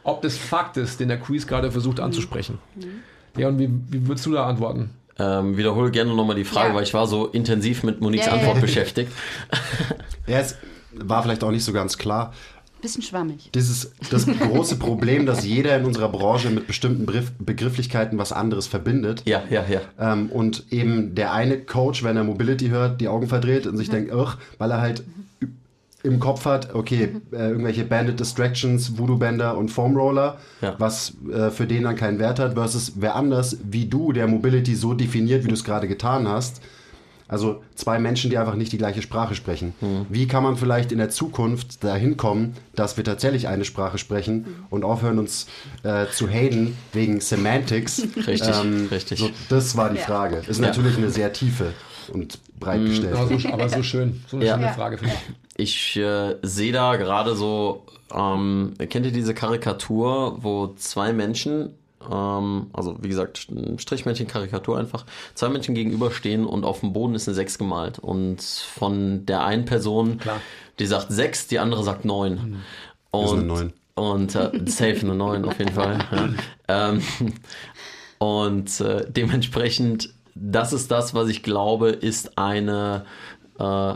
ob des Faktes, den der Quiz gerade versucht mhm. anzusprechen. Mhm. Ja, und wie, wie würdest du da antworten? Ähm, wiederhole gerne nochmal die Frage, ja. weil ich war so intensiv mit Moniques ja, Antwort ja, beschäftigt. ja, es war vielleicht auch nicht so ganz klar. Bisschen schwammig. Dieses das große Problem, dass jeder in unserer Branche mit bestimmten Begrifflichkeiten was anderes verbindet. Ja, ja, ja. Ähm, und eben der eine Coach, wenn er Mobility hört, die Augen verdreht und sich mhm. denkt, ach, weil er halt mhm. im Kopf hat, okay, mhm. äh, irgendwelche Banded Distractions, Voodoo-Bänder und Foam Roller, ja. was äh, für den dann keinen Wert hat, versus wer anders wie du, der Mobility so definiert, wie du es gerade getan hast, Also zwei Menschen, die einfach nicht die gleiche Sprache sprechen. Mhm. Wie kann man vielleicht in der Zukunft dahin kommen, dass wir tatsächlich eine Sprache sprechen mhm. und aufhören uns äh, zu haten wegen Semantics? Richtig, ähm, richtig. So, das war die ja. Frage. Ist ja. natürlich eine sehr tiefe und breit mhm. gestellt. Aber so, aber so schön. So eine ja. schöne Frage für mich. Ich äh, sehe da gerade so, ähm, kennt ihr diese Karikatur, wo zwei Menschen ähm, also wie gesagt, Strichmännchen-Karikatur einfach, zwei Menschen gegenüberstehen und auf dem Boden ist eine 6 gemalt. Und von der einen Person, Klar. die sagt 6, die andere sagt 9. Mhm. Und, ist eine 9. Und äh, safe eine 9 auf jeden Fall. Ja. Ähm, und äh, dementsprechend, das ist das, was ich glaube, ist eine äh,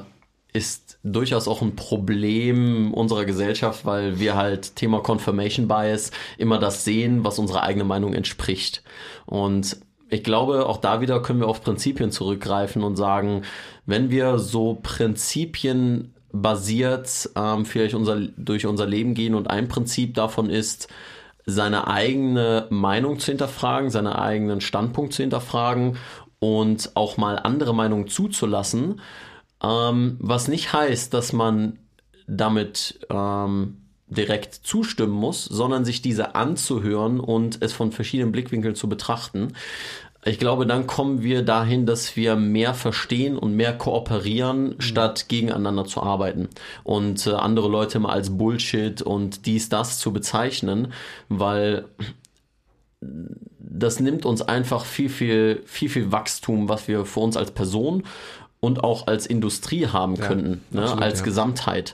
ist durchaus auch ein Problem unserer Gesellschaft, weil wir halt Thema Confirmation Bias immer das sehen, was unserer eigenen Meinung entspricht. Und ich glaube, auch da wieder können wir auf Prinzipien zurückgreifen und sagen, wenn wir so Prinzipien basiert ähm, vielleicht unser, durch unser Leben gehen und ein Prinzip davon ist, seine eigene Meinung zu hinterfragen, seinen eigenen Standpunkt zu hinterfragen und auch mal andere Meinungen zuzulassen, ähm, was nicht heißt, dass man damit ähm, direkt zustimmen muss, sondern sich diese anzuhören und es von verschiedenen Blickwinkeln zu betrachten. Ich glaube, dann kommen wir dahin, dass wir mehr verstehen und mehr kooperieren, mhm. statt gegeneinander zu arbeiten und äh, andere Leute mal als Bullshit und dies, das zu bezeichnen, weil das nimmt uns einfach viel, viel, viel, viel Wachstum, was wir für uns als Person und auch als Industrie haben ja, könnten, ne, absolut, als ja. Gesamtheit.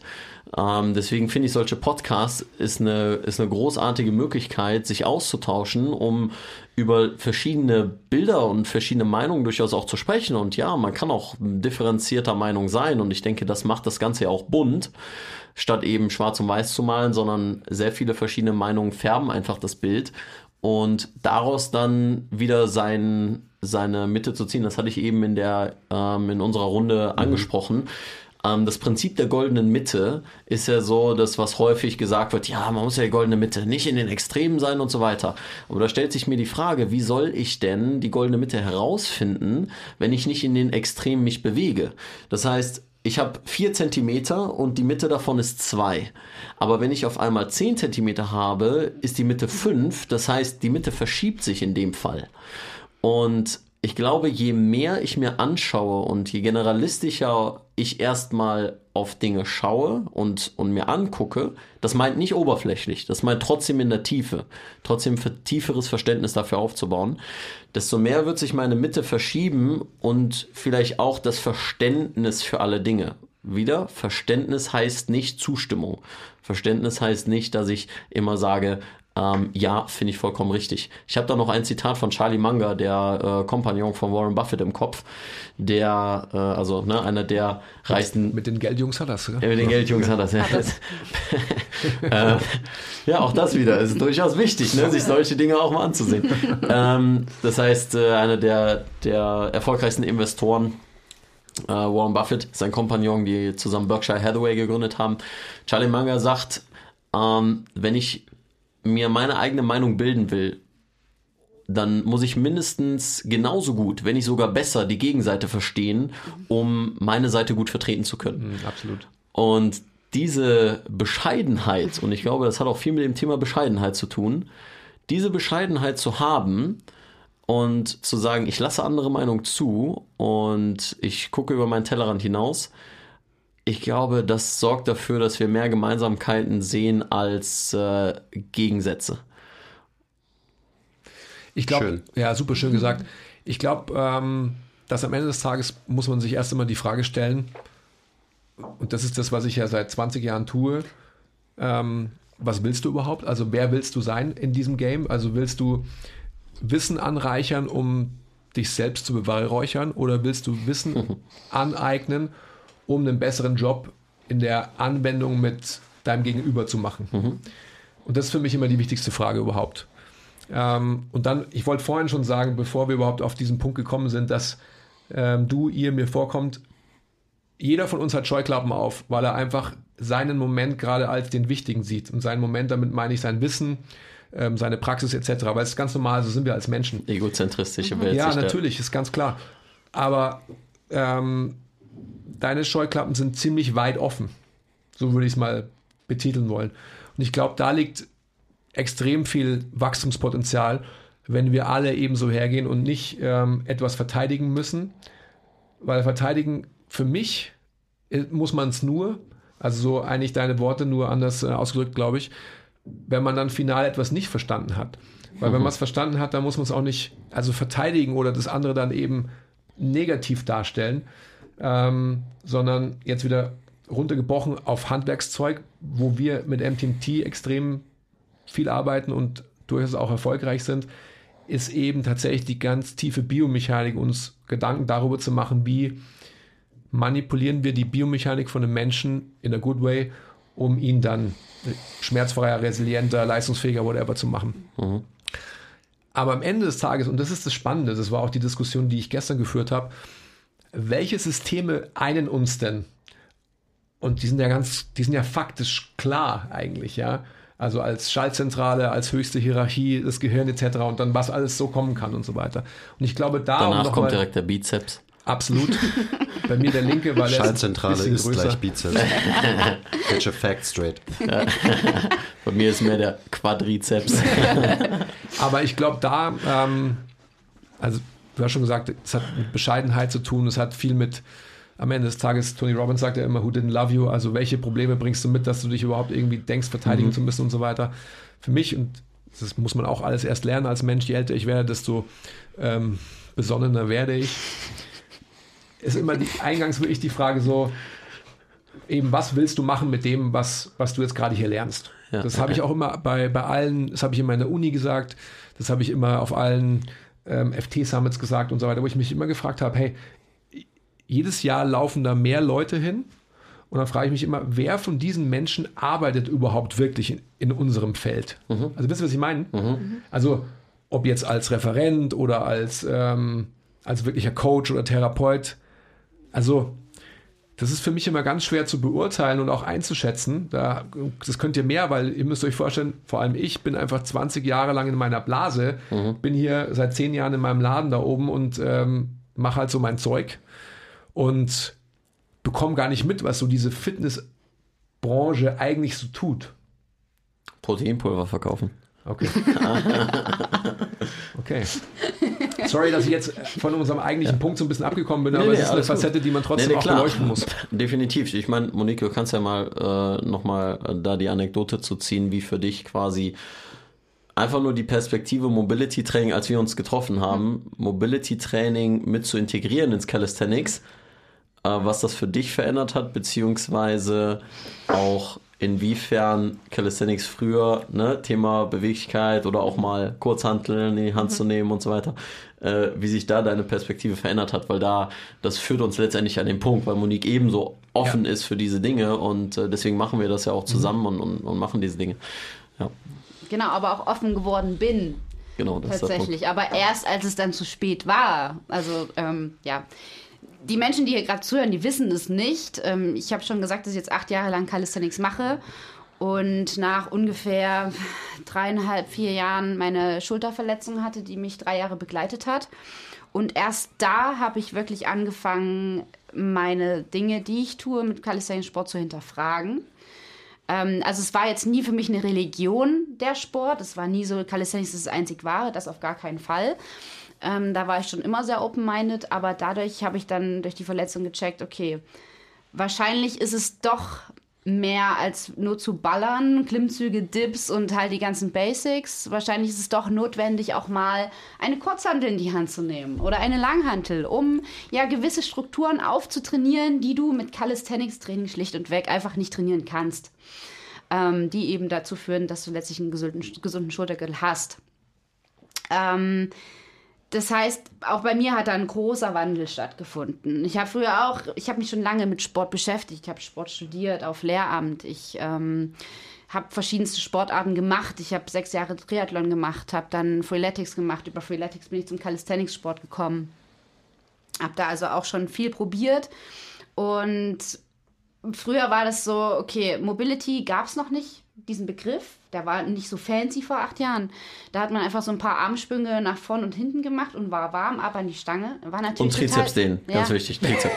Ähm, deswegen finde ich, solche Podcasts ist eine, ist eine großartige Möglichkeit, sich auszutauschen, um über verschiedene Bilder und verschiedene Meinungen durchaus auch zu sprechen. Und ja, man kann auch differenzierter Meinung sein. Und ich denke, das macht das Ganze ja auch bunt, statt eben schwarz und weiß zu malen, sondern sehr viele verschiedene Meinungen färben einfach das Bild und daraus dann wieder sein, seine Mitte zu ziehen. Das hatte ich eben in der ähm, in unserer Runde mhm. angesprochen. Ähm, das Prinzip der goldenen Mitte ist ja so, dass was häufig gesagt wird, ja, man muss ja die goldene Mitte nicht in den Extremen sein und so weiter. Aber da stellt sich mir die Frage, wie soll ich denn die goldene Mitte herausfinden, wenn ich nicht in den Extremen mich bewege? Das heißt, ich habe vier Zentimeter und die Mitte davon ist zwei. Aber wenn ich auf einmal zehn Zentimeter habe, ist die Mitte fünf. Das heißt, die Mitte verschiebt sich in dem Fall. Und ich glaube, je mehr ich mir anschaue und je generalistischer ich erstmal auf Dinge schaue und, und mir angucke, das meint nicht oberflächlich, das meint trotzdem in der Tiefe, trotzdem für tieferes Verständnis dafür aufzubauen, desto mehr wird sich meine Mitte verschieben und vielleicht auch das Verständnis für alle Dinge. Wieder, Verständnis heißt nicht Zustimmung. Verständnis heißt nicht, dass ich immer sage, ähm, ja, finde ich vollkommen richtig. Ich habe da noch ein Zitat von Charlie Munger, der äh, Kompagnon von Warren Buffett im Kopf, der, äh, also ne, einer der reichsten. Mit den Geldjungs hat das, oder? Ja, mit den Geldjungs hat das, ja. äh, ja, auch das wieder ist durchaus wichtig, ne, sich solche Dinge auch mal anzusehen. ähm, das heißt, äh, einer der, der erfolgreichsten Investoren Uh, Warren Buffett, sein Kompagnon, die zusammen Berkshire Hathaway gegründet haben. Charlie Munger sagt, ähm, wenn ich mir meine eigene Meinung bilden will, dann muss ich mindestens genauso gut, wenn nicht sogar besser, die Gegenseite verstehen, um meine Seite gut vertreten zu können. Mhm, absolut. Und diese Bescheidenheit, und ich glaube, das hat auch viel mit dem Thema Bescheidenheit zu tun, diese Bescheidenheit zu haben und zu sagen, ich lasse andere Meinungen zu und ich gucke über meinen Tellerrand hinaus, ich glaube, das sorgt dafür, dass wir mehr Gemeinsamkeiten sehen als äh, Gegensätze. Ich glaube, ja, super schön gesagt. Ich glaube, ähm, dass am Ende des Tages muss man sich erst einmal die Frage stellen, und das ist das, was ich ja seit 20 Jahren tue, ähm, was willst du überhaupt? Also wer willst du sein in diesem Game? Also willst du Wissen anreichern, um dich selbst zu beweihräuchern oder willst du Wissen aneignen, um einen besseren Job in der Anwendung mit deinem Gegenüber zu machen? Mhm. Und das ist für mich immer die wichtigste Frage überhaupt. Ähm, und dann, ich wollte vorhin schon sagen, bevor wir überhaupt auf diesen Punkt gekommen sind, dass ähm, du, ihr mir vorkommt, jeder von uns hat Scheuklappen auf, weil er einfach seinen Moment gerade als den wichtigen sieht. Und seinen Moment, damit meine ich sein Wissen, ähm, seine Praxis etc. Weil es ist ganz normal, so sind wir als Menschen. Egozentristische Welt. Ja, natürlich, ist ganz klar. Aber ähm, deine Scheuklappen sind ziemlich weit offen. So würde ich es mal betiteln wollen. Und ich glaube, da liegt extrem viel Wachstumspotenzial, wenn wir alle ebenso hergehen und nicht ähm, etwas verteidigen müssen. Weil verteidigen für mich äh, muss man es nur, also so eigentlich deine Worte nur anders äh, ausgedrückt, glaube ich, wenn man dann final etwas nicht verstanden hat. Weil mhm. wenn man es verstanden hat, dann muss man es auch nicht, also verteidigen oder das andere dann eben negativ darstellen, ähm, sondern jetzt wieder runtergebrochen auf Handwerkszeug, wo wir mit MTMT extrem viel arbeiten und durchaus auch erfolgreich sind, ist eben tatsächlich die ganz tiefe Biomechanik, uns Gedanken darüber zu machen, wie manipulieren wir die Biomechanik von einem Menschen in a good way, um ihn dann schmerzfreier, resilienter, leistungsfähiger, whatever zu machen. Mhm. Aber am Ende des Tages, und das ist das Spannende, das war auch die Diskussion, die ich gestern geführt habe, welche Systeme einen uns denn? Und die sind ja ganz, die sind ja faktisch klar eigentlich, ja. Also als Schaltzentrale, als höchste Hierarchie, das Gehirn etc. und dann was alles so kommen kann und so weiter. Und ich glaube, da. Danach kommt direkt der Bizeps. Absolut. Bei mir der linke, weil Schaltzentrale ist, ist gleich Bizeps. Get your facts straight. Bei mir ist mehr der Quadrizeps. Aber ich glaube, da, ähm, also du hast schon gesagt, es hat mit Bescheidenheit zu tun, es hat viel mit, am Ende des Tages, Tony Robbins sagt ja immer, who didn't love you, also welche Probleme bringst du mit, dass du dich überhaupt irgendwie denkst, verteidigen mhm. zu müssen und so weiter. Für mich, und das muss man auch alles erst lernen als Mensch, je älter ich werde, desto ähm, besonnener werde ich ist immer die, eingangs wirklich die Frage so, eben, was willst du machen mit dem, was, was du jetzt gerade hier lernst? Ja, das habe ich auch immer bei, bei allen, das habe ich immer in der Uni gesagt, das habe ich immer auf allen ähm, FT-Summits gesagt und so weiter, wo ich mich immer gefragt habe, hey, jedes Jahr laufen da mehr Leute hin und dann frage ich mich immer, wer von diesen Menschen arbeitet überhaupt wirklich in, in unserem Feld? Mhm. Also wisst ihr, was ich meine? Mhm. Also ob jetzt als Referent oder als, ähm, als wirklicher Coach oder Therapeut, also, das ist für mich immer ganz schwer zu beurteilen und auch einzuschätzen. Da, das könnt ihr mehr, weil ihr müsst euch vorstellen, vor allem ich bin einfach 20 Jahre lang in meiner Blase, mhm. bin hier seit 10 Jahren in meinem Laden da oben und ähm, mache halt so mein Zeug und bekomme gar nicht mit, was so diese Fitnessbranche eigentlich so tut. Proteinpulver verkaufen. Okay. okay. Sorry, dass ich jetzt von unserem eigentlichen. Punkt so ein bisschen abgekommen bin, aber nee, es ist eine Facette, gut. die man trotzdem nee, auch beleuchten muss. Definitiv. Ich meine, Monique, du kannst ja mal äh, nochmal äh, da die Anekdote zu ziehen, wie für dich quasi einfach nur die Perspektive Mobility Training, als wir uns getroffen haben, Mobility Training mit zu integrieren ins Calisthenics, äh, was das für dich verändert hat, beziehungsweise auch inwiefern Calisthenics früher, ne, Thema Beweglichkeit oder auch mal Kurzhanteln in die Hand mhm. zu nehmen und so weiter, äh, wie sich da deine Perspektive verändert hat, weil da, das führt uns letztendlich an den Punkt, weil Monique ebenso offen ja. ist für diese Dinge und äh, deswegen machen wir das ja auch zusammen mhm. und, und, und, machen diese Dinge. Ja. Genau, aber auch offen geworden bin. Genau, das tatsächlich. Ist aber erst als es dann zu spät war. Also, ähm, ja die Menschen, die hier gerade zuhören, die wissen es nicht. Ähm, ich habe schon gesagt, dass ich jetzt acht Jahre lang Calisthenics mache und nach ungefähr dreieinhalb, vier Jahren meine Schulterverletzung hatte, die mich drei Jahre begleitet hat. Und erst da habe ich wirklich angefangen, meine Dinge, die ich tue, mit Calisthenics Sport zu hinterfragen. Ähm, also es war jetzt nie für mich eine Religion, der Sport. Es war nie so, Calisthenics ist das einzig wahre, das auf gar keinen Fall. Ähm, da war ich schon immer sehr open-minded, aber dadurch habe ich dann durch die Verletzung gecheckt, okay, wahrscheinlich ist es doch mehr als nur zu ballern, Klimmzüge, Dips und halt die ganzen Basics. Wahrscheinlich ist es doch notwendig, auch mal eine Kurzhantel in die Hand zu nehmen oder eine Langhantel, um ja gewisse Strukturen aufzutrainieren, die du mit Calisthenics-Training schlicht und weg einfach nicht trainieren kannst. Ähm, die eben dazu führen, dass du letztlich einen gesunden, gesunden Schultergürtel hast. Ähm, das heißt, auch bei mir hat da ein großer Wandel stattgefunden. Ich habe früher auch, ich habe mich schon lange mit Sport beschäftigt. Ich habe Sport studiert auf Lehramt. Ich ähm, habe verschiedenste Sportarten gemacht. Ich habe sechs Jahre Triathlon gemacht, habe dann Freeletics gemacht. Über Freeletics bin ich zum Calisthenics-Sport gekommen. Habe da also auch schon viel probiert. Und früher war das so, okay, Mobility gab es noch nicht diesen Begriff. Der war nicht so fancy vor acht Jahren. Da hat man einfach so ein paar Armsprünge nach vorn und hinten gemacht und war warm ab an die Stange. War natürlich und Trizeps total, den, ganz wichtig. Trizeps.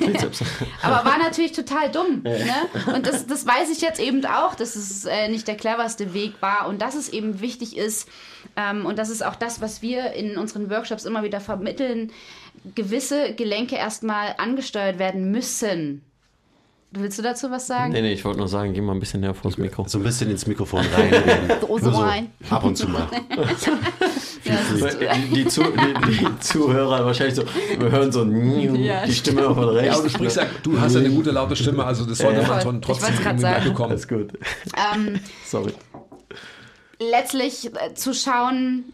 Trizeps. Aber war natürlich total dumm. Ja. Ne? Und das, das weiß ich jetzt eben auch, dass es äh, nicht der cleverste Weg war und dass es eben wichtig ist. Ähm, und das ist auch das, was wir in unseren Workshops immer wieder vermitteln. Gewisse Gelenke erstmal angesteuert werden müssen Willst du dazu was sagen? Nee, nee, ich wollte nur sagen, geh mal ein bisschen näher vor das Mikro. So ein bisschen ins Mikrofon reinreden. so, so rein. Ab und zu mal. ja, die, Zu, die, die, Zuhörer wahrscheinlich so, wir hören so ja, die Stimme von rechts. Ja, aber du sprichst ja, du hast ja eine gute laute Stimme, also das sollte man schon trotzdem irgendwie bekommen. Alles gut. Ähm, Sorry. Letztlich äh, zu schauen,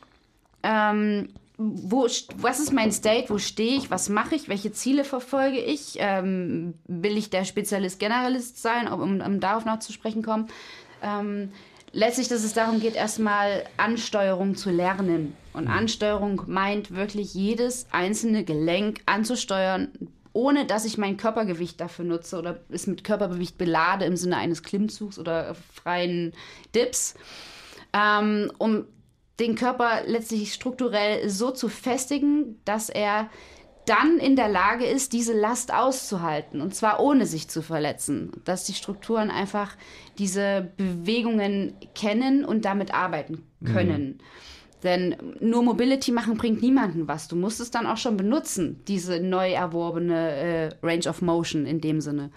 ähm, wo, was ist mein State, wo stehe ich, was mache ich, welche Ziele verfolge ich, ähm, will ich der Spezialist, Generalist sein, um, um darauf noch zu sprechen kommen. Ähm, letztlich, dass es darum geht, erstmal Ansteuerung zu lernen. Und mhm. Ansteuerung meint wirklich jedes einzelne Gelenk anzusteuern, ohne dass ich mein Körpergewicht dafür nutze oder es mit Körpergewicht belade im Sinne eines Klimmzugs oder freien Dips. Ähm, um den Körper letztlich strukturell so zu festigen, dass er dann in der Lage ist, diese Last auszuhalten und zwar ohne sich zu verletzen. Dass die Strukturen einfach diese Bewegungen kennen und damit arbeiten können. Mhm. Denn nur Mobility machen bringt niemanden was. Du musst es dann auch schon benutzen, diese neu erworbene äh, Range of Motion in dem Sinne.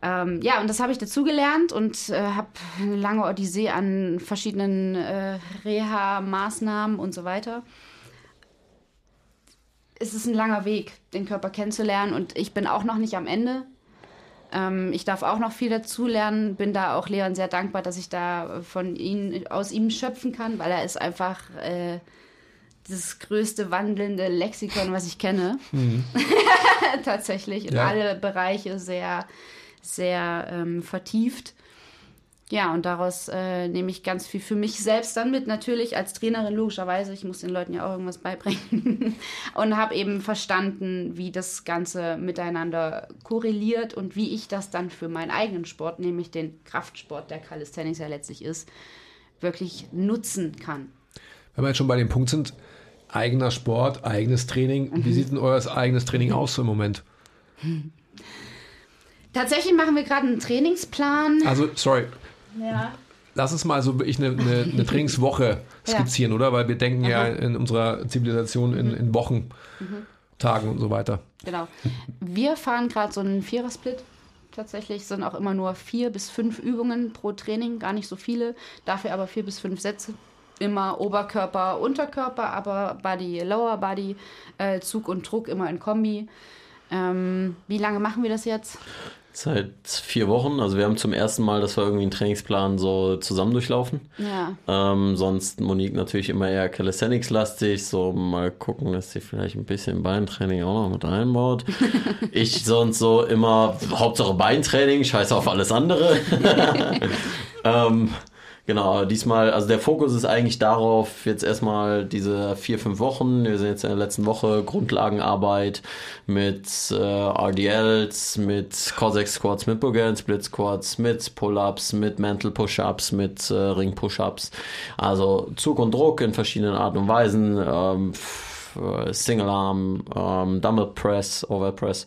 Ähm, ja, und das habe ich dazugelernt und äh, habe eine lange Odyssee an verschiedenen äh, Reha-Maßnahmen und so weiter. Es ist ein langer Weg, den Körper kennenzulernen und ich bin auch noch nicht am Ende. Ähm, ich darf auch noch viel dazulernen, bin da auch Leon sehr dankbar, dass ich da von ihm, aus ihm schöpfen kann, weil er ist einfach äh, das größte wandelnde Lexikon, was ich kenne. Mhm. Tatsächlich in ja. alle Bereiche sehr sehr ähm, vertieft. Ja, und daraus äh, nehme ich ganz viel für mich selbst dann mit, natürlich als Trainerin logischerweise. Ich muss den Leuten ja auch irgendwas beibringen. und habe eben verstanden, wie das Ganze miteinander korreliert und wie ich das dann für meinen eigenen Sport, nämlich den Kraftsport, der Calisthenics ja letztlich ist, wirklich nutzen kann. Wenn wir jetzt schon bei dem Punkt sind, eigener Sport, eigenes Training, mhm. wie sieht denn euer eigenes Training aus im Moment? Tatsächlich machen wir gerade einen Trainingsplan. Also, sorry. Ja. Lass uns mal so wirklich eine, eine, eine Trainingswoche skizzieren, ja. oder? Weil wir denken Aha. ja in unserer Zivilisation in, in Wochen, mhm. Tagen und so weiter. Genau. Wir fahren gerade so einen Vierersplit. Tatsächlich sind auch immer nur vier bis fünf Übungen pro Training, gar nicht so viele. Dafür aber vier bis fünf Sätze. Immer Oberkörper, Unterkörper, aber Body, Lower Body, äh, Zug und Druck immer in Kombi. Ähm, wie lange machen wir das jetzt? Seit vier Wochen. Also wir haben zum ersten Mal, dass wir irgendwie einen Trainingsplan so zusammen durchlaufen. Ja. Ähm, sonst Monique natürlich immer eher Calisthenics-lastig. So mal gucken, dass sie vielleicht ein bisschen Beintraining auch noch mit einbaut. ich sonst so immer Hauptsache Beintraining, scheiße auf alles andere. ähm, Genau, diesmal, also der Fokus ist eigentlich darauf, jetzt erstmal diese vier, fünf Wochen, wir sind jetzt in der letzten Woche, Grundlagenarbeit mit äh, RDLs, mit Cossack Squats, mit Bulgarian Split Squats, mit Pull-Ups, mit Mental Push-Ups, mit äh, Ring Push-Ups. Also Zug und Druck in verschiedenen Arten und Weisen. Ähm, äh, Single Arm, ähm, Dumbbell Press, Overpress.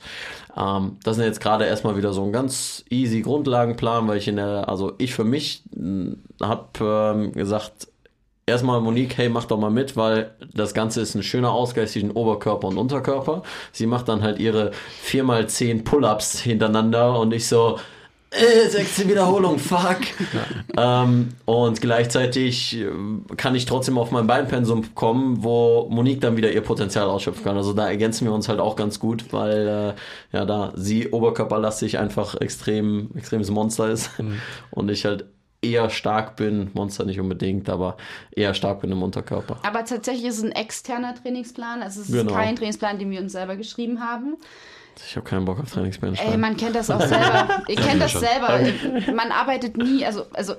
Ähm, das sind jetzt gerade erstmal wieder so ein ganz easy Grundlagenplan, weil ich in der, also ich für mich hm, habe ähm, gesagt, erstmal Monique, hey, mach doch mal mit, weil das Ganze ist ein schöner Ausgleich zwischen Oberkörper und Unterkörper. Sie macht dann halt ihre 4x10 Pull-Ups hintereinander und ich so, äh, sechste Wiederholung, fuck. Ja. Ähm, und gleichzeitig äh, kann ich trotzdem auf mein Beinpensum kommen, wo Monique dann wieder ihr Potenzial ausschöpfen kann. Also da ergänzen wir uns halt auch ganz gut, weil äh, ja da sie oberkörperlastig einfach extrem, extremes Monster ist mhm. und ich halt eher stark bin, Monster nicht unbedingt, aber eher stark bin im Unterkörper. Aber tatsächlich ist es ein externer Trainingsplan, also es ist genau. kein Trainingsplan, den wir uns selber geschrieben haben. Ich habe keinen Bock auf Trainingsmanagement. Ey, man kennt das auch selber. Ihr kennt das selber. Man arbeitet nie, also, also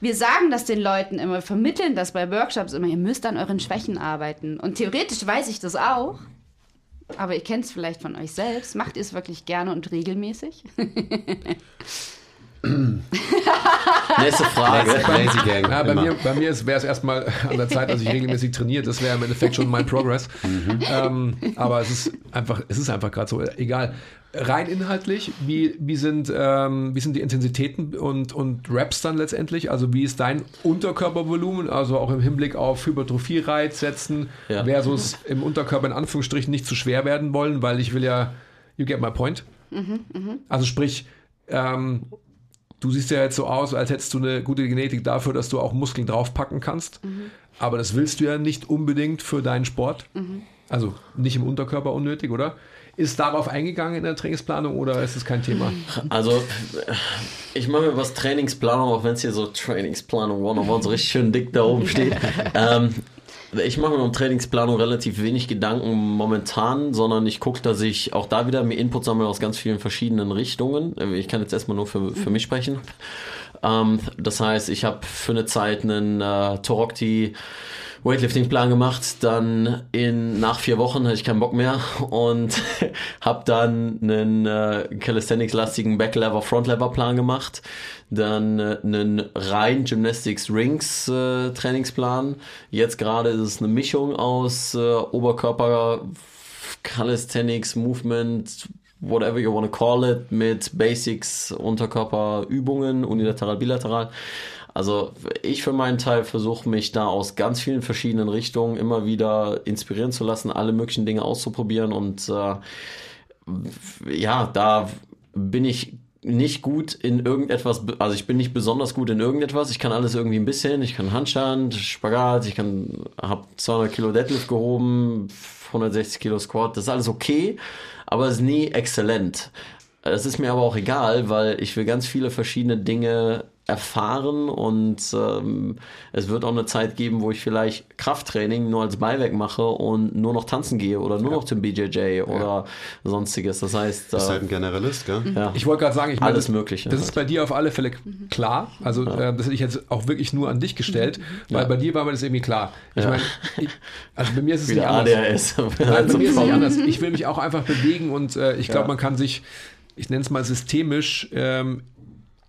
wir sagen das den Leuten immer, vermitteln das bei Workshops immer, ihr müsst an euren Schwächen arbeiten. Und theoretisch weiß ich das auch. Aber ihr kennt es vielleicht von euch selbst. Macht ihr es wirklich gerne und regelmäßig? Nächste Frage. Lazy Gang. Ja, bei, mir, bei mir wäre es erstmal an der Zeit, dass ich regelmäßig trainiere. Das wäre im Endeffekt schon mein Progress. Mhm. Ähm, aber es ist einfach, es ist einfach gerade so. Egal. Rein inhaltlich, wie, wie, sind, ähm, wie sind die Intensitäten und, und Raps dann letztendlich? Also wie ist dein Unterkörpervolumen, also auch im Hinblick auf Hypertrophie-Reiz setzen, ja. versus im Unterkörper in Anführungsstrichen nicht zu schwer werden wollen, weil ich will ja, you get my point. Mhm, mh. Also sprich, ähm, du siehst ja jetzt so aus, als hättest du eine gute Genetik dafür, dass du auch Muskeln draufpacken kannst. Mhm. Aber das willst du ja nicht unbedingt für deinen Sport. Mhm. Also nicht im Unterkörper unnötig, oder? Ist darauf eingegangen in der Trainingsplanung oder ist es kein Thema? Also, ich mache mir was Trainingsplanung, auch wenn es hier so Trainingsplanung 101 so richtig schön dick da oben steht. ähm, ich mache mir um Trainingsplanung relativ wenig Gedanken momentan, sondern ich gucke, dass ich auch da wieder mir Input sammle aus ganz vielen verschiedenen Richtungen. Ich kann jetzt erstmal nur für, für mich sprechen. Ähm, das heißt, ich habe für eine Zeit einen äh, Torokti Weightlifting-Plan gemacht, dann in nach vier Wochen hatte ich keinen Bock mehr und habe dann einen äh, Calisthenics-lastigen Backlever, Frontlever-Plan gemacht, dann äh, einen rein Gymnastics Rings äh. Jetzt gerade ist es eine Mischung aus äh, Oberkörper, Calisthenics, Movement, whatever you want to call it, mit Basics, Unterkörperübungen, unilateral, bilateral. Also ich für meinen Teil versuche mich da aus ganz vielen verschiedenen Richtungen immer wieder inspirieren zu lassen, alle möglichen Dinge auszuprobieren und äh, ja, da bin ich nicht gut in irgendetwas, also ich bin nicht besonders gut in irgendetwas. Ich kann alles irgendwie ein bisschen. Ich kann Handstand, Spagat, ich kann, habe 200 Kilo Deadlift gehoben, 160 Kilo Squat. Das ist alles okay, aber es ist nie exzellent. Es ist mir aber auch egal, weil ich will ganz viele verschiedene Dinge erfahren und ähm, es wird auch eine Zeit geben, wo ich vielleicht Krafttraining nur als Beiwerk mache und nur noch tanzen gehe oder nur ja. noch zum BJJ oder ja. sonstiges. Das heißt, du bist äh, halt ein Generalist, gell? Ja. Ich wollte gerade sagen, ich meine, alles Mögliche. Das ist bei dir auf alle Fälle klar. Also äh, das hätte ich jetzt auch wirklich nur an dich gestellt, weil bei dir war mir das irgendwie klar. Ich meine, also bei mir ist es nicht anders. ADHS. Nein, bei mir ist es nicht anders. Ich will mich auch einfach bewegen und äh, ich glaube, man kann sich ich nenne es mal systemisch, ähm,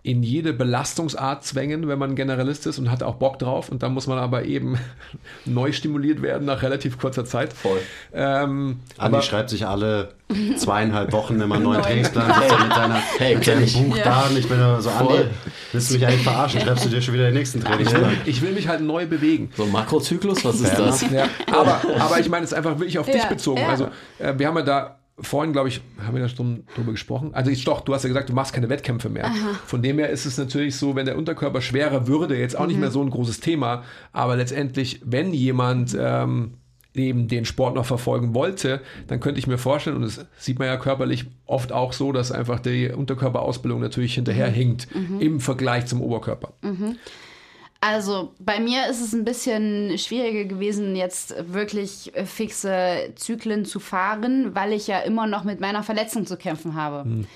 in jede Belastungsart zwängen, wenn man Generalist ist und hat auch Bock drauf. Und dann muss man aber eben neu stimuliert werden nach relativ kurzer Zeit. Voll. Ähm, Andi aber, schreibt sich alle zweieinhalb Wochen immer einen neuen Trainingsplan hey, mit, seiner, hey, mit seinem Buch ja. da. Und ich bin so, Andi, willst du mich eigentlich verarschen? Schreibst du dir schon wieder den nächsten Trainingsplan? Ich will mich halt neu bewegen. So ein Makrozyklus, was ist ja. das? Ja. Aber, aber ich meine, es ist einfach wirklich auf dich bezogen. Also äh, wir haben ja da vorhin, glaube ich, haben wir da schon drüber gesprochen. Also ich, doch, du hast ja gesagt, du machst keine Wettkämpfe mehr. Aha. Von dem her ist es natürlich so, wenn der Unterkörper schwerer würde, jetzt auch mhm. nicht mehr so ein großes Thema, aber letztendlich, wenn jemand ähm, eben den Sport noch verfolgen wollte, dann könnte ich mir vorstellen, und das sieht man ja körperlich oft auch so, dass einfach die Unterkörperausbildung natürlich hinterherhinkt mhm. im Vergleich zum Oberkörper. Mhm. Also bei mir ist es ein bisschen schwieriger gewesen, jetzt wirklich äh, fixe Zyklen zu fahren, weil ich ja immer noch mit meiner Verletzung zu kämpfen habe. Hm.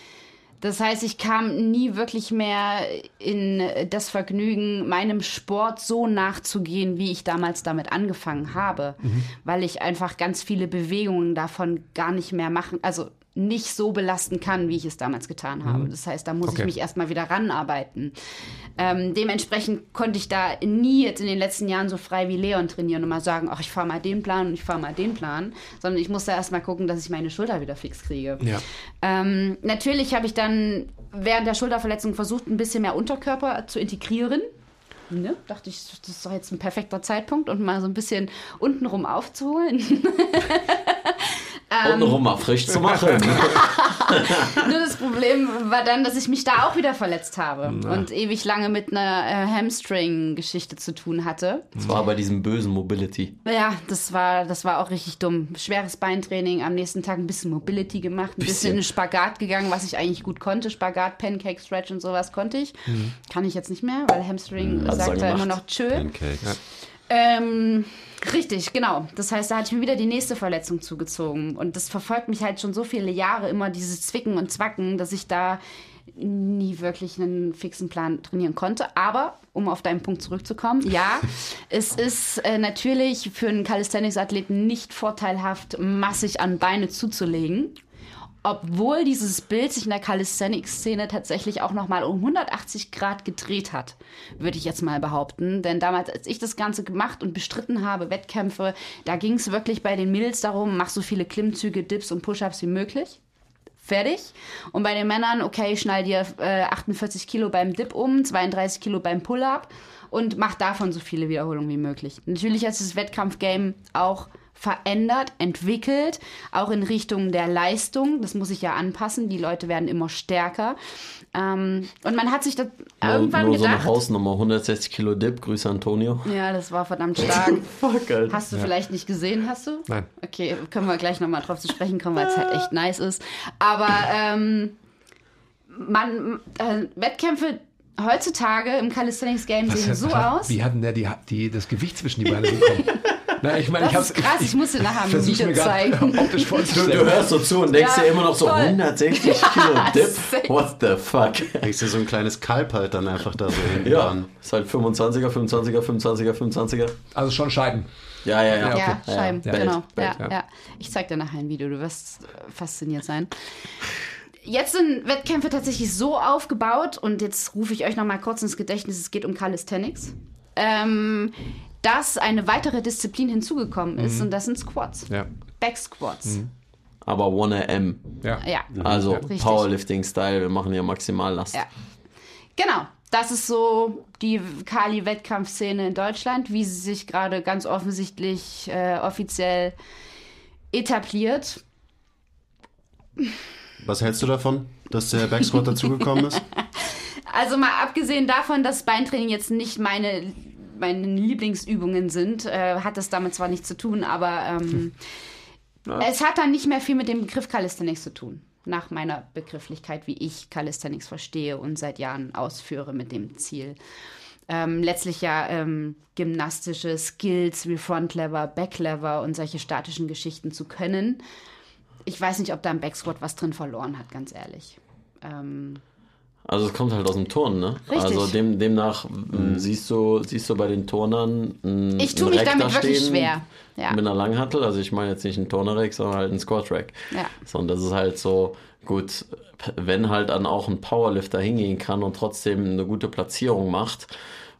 Das heißt, ich kam nie wirklich mehr in das Vergnügen, meinem Sport so nachzugehen, wie ich damals damit angefangen habe, mhm. weil ich einfach ganz viele Bewegungen davon gar nicht mehr machen, also nicht so belasten kann, wie ich es damals getan habe. Mhm. Das heißt, da muss okay. ich mich erstmal wieder ranarbeiten. Ähm, dementsprechend konnte ich da nie jetzt in den letzten Jahren so frei wie Leon trainieren und mal sagen, ach, ich fahre mal den Plan und ich fahre mal den Plan, sondern ich musste erstmal gucken, dass ich meine Schulter wieder fix kriege. Ja. Ähm, natürlich habe ich dann während der Schulterverletzung versucht, ein bisschen mehr Unterkörper zu integrieren. Ne? Dachte ich, das ist doch jetzt ein perfekter Zeitpunkt und mal so ein bisschen untenrum aufzuholen. Ähm, um mal frisch zu machen. Nur das Problem war dann, dass ich mich da auch wieder verletzt habe Na. und ewig lange mit einer äh, Hamstring-Geschichte zu tun hatte. Das war bei diesem bösen Mobility. Ja, das war, das war auch richtig dumm. Schweres Beintraining, am nächsten Tag ein bisschen Mobility gemacht, ein bisschen, bisschen in den Spagat gegangen, was ich eigentlich gut konnte. Spagat, Pancake, Stretch und sowas konnte ich. Mhm. Kann ich jetzt nicht mehr, weil Hamstring mhm, sagt da immer noch Tschö. Pancakes. Ja. Ähm, Richtig, genau. Das heißt, da hatte ich mir wieder die nächste Verletzung zugezogen. Und das verfolgt mich halt schon so viele Jahre immer, dieses Zwicken und Zwacken, dass ich da nie wirklich einen fixen Plan trainieren konnte. Aber, um auf deinen Punkt zurückzukommen, ja, es ist äh, natürlich für einen Calisthenics-Athleten nicht vorteilhaft, massig an Beine zuzulegen. Obwohl dieses Bild sich in der Calisthenics-Szene tatsächlich auch nochmal um 180 Grad gedreht hat, würde ich jetzt mal behaupten. Denn damals, als ich das Ganze gemacht und bestritten habe, Wettkämpfe, da ging es wirklich bei den Mädels darum, mach so viele Klimmzüge, Dips und Push-Ups wie möglich. Fertig. Und bei den Männern, okay, schnall dir äh, 48 Kilo beim Dip um, 32 Kilo beim Pull-Up und mach davon so viele Wiederholungen wie möglich. Natürlich ist das Wettkampfgame auch verändert, entwickelt, auch in Richtung der Leistung. Das muss sich ja anpassen. Die Leute werden immer stärker. Ähm, und man hat sich da irgendwann nur gedacht. so eine Hausnummer, 160 Kilo Dip. Grüße Antonio. Ja, das war verdammt stark. Fuck, Alter. Hast du vielleicht nicht gesehen, hast du? Nein. Okay, können wir gleich nochmal drauf zu sprechen kommen, weil es halt echt nice ist. Aber ähm, man, äh, Wettkämpfe heutzutage im Calisthenics Game Was sehen so hat- aus. Wie hat denn der die, die, das Gewicht zwischen die Beine bekommen? Na, ich meine, Das ich hab's, ist krass, ich muss dir nachher ein Video zeigen. optisch Du, du hörst so zu und denkst Ja, dir immer noch so voll. 160 Kilo Dip. What the fuck? Denkst du, so ein kleines Kalb halt dann einfach da so hinten Ja, dran. ist halt 25er, 25er, 25er, 25er. Also schon Scheiden. Ja, ja, ja. Ja, Ja, okay. Scheiben, Ja, genau. Welt, ja, ja. ja. Ich zeig dir nachher ein Video, du wirst fasziniert sein. Jetzt sind Wettkämpfe tatsächlich so aufgebaut und jetzt rufe ich euch noch mal kurz ins Gedächtnis, es geht um Calisthenics, ähm, dass eine weitere Disziplin hinzugekommen ist und das sind Squats. Ja. Backsquats. Aber 1am. Ja. Ja, Also. Powerlifting-Style, wir machen hier Maximallast. ja. Genau. Das ist so die Kali-Wettkampfszene in Deutschland, wie sie sich gerade ganz offensichtlich äh, offiziell etabliert. Was hältst du davon, dass der Backsquat dazugekommen ist? Also mal abgesehen davon, dass Beintraining jetzt nicht meine, meine Lieblingsübungen sind, äh, hat das damit zwar nichts zu tun, aber ähm, es hat dann nicht mehr viel mit dem Begriff Calisthenics zu tun. Nach meiner Begrifflichkeit, wie ich Calisthenics verstehe und seit Jahren ausführe mit dem Ziel. Ähm, letztlich ja ähm, gymnastische Skills wie Front Lever, Back Lever und solche statischen Geschichten zu können. Ich weiß nicht, ob da im Backsquat was drin verloren hat, ganz ehrlich. Ähm, Also es kommt halt aus dem Turnen, ne? Richtig. Also dem, demnach m, siehst du siehst du bei den Turnern ein, Ich tu ein mich Rack damit da wirklich stehen schwer. Ja. Mit einer Langhantel, also ich meine jetzt nicht ein Turner-Rack, sondern halt ein Squat-Rack. Ja. Sondern das ist halt so, gut, wenn halt dann auch ein Powerlifter hingehen kann und trotzdem eine gute Platzierung macht,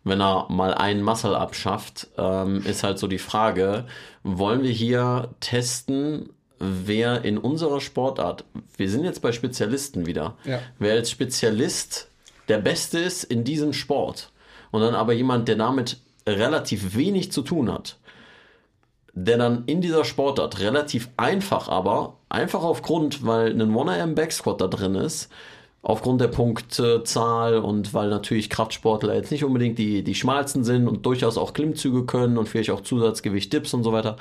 wenn er mal einen Muscle abschafft, ähm, ist halt so die Frage, wollen wir hier testen, wer in unserer Sportart, wir sind jetzt bei Spezialisten wieder, Ja. wer als Spezialist der Beste ist in diesem Sport und dann aber jemand, der damit relativ wenig zu tun hat, der dann in dieser Sportart relativ einfach aber, einfach aufgrund, weil ein 1am Backsquat da drin ist, aufgrund der Punktzahl und weil natürlich Kraftsportler jetzt nicht unbedingt die, die schmalsten sind und durchaus auch Klimmzüge können und vielleicht auch Zusatzgewicht Dips und so weiter.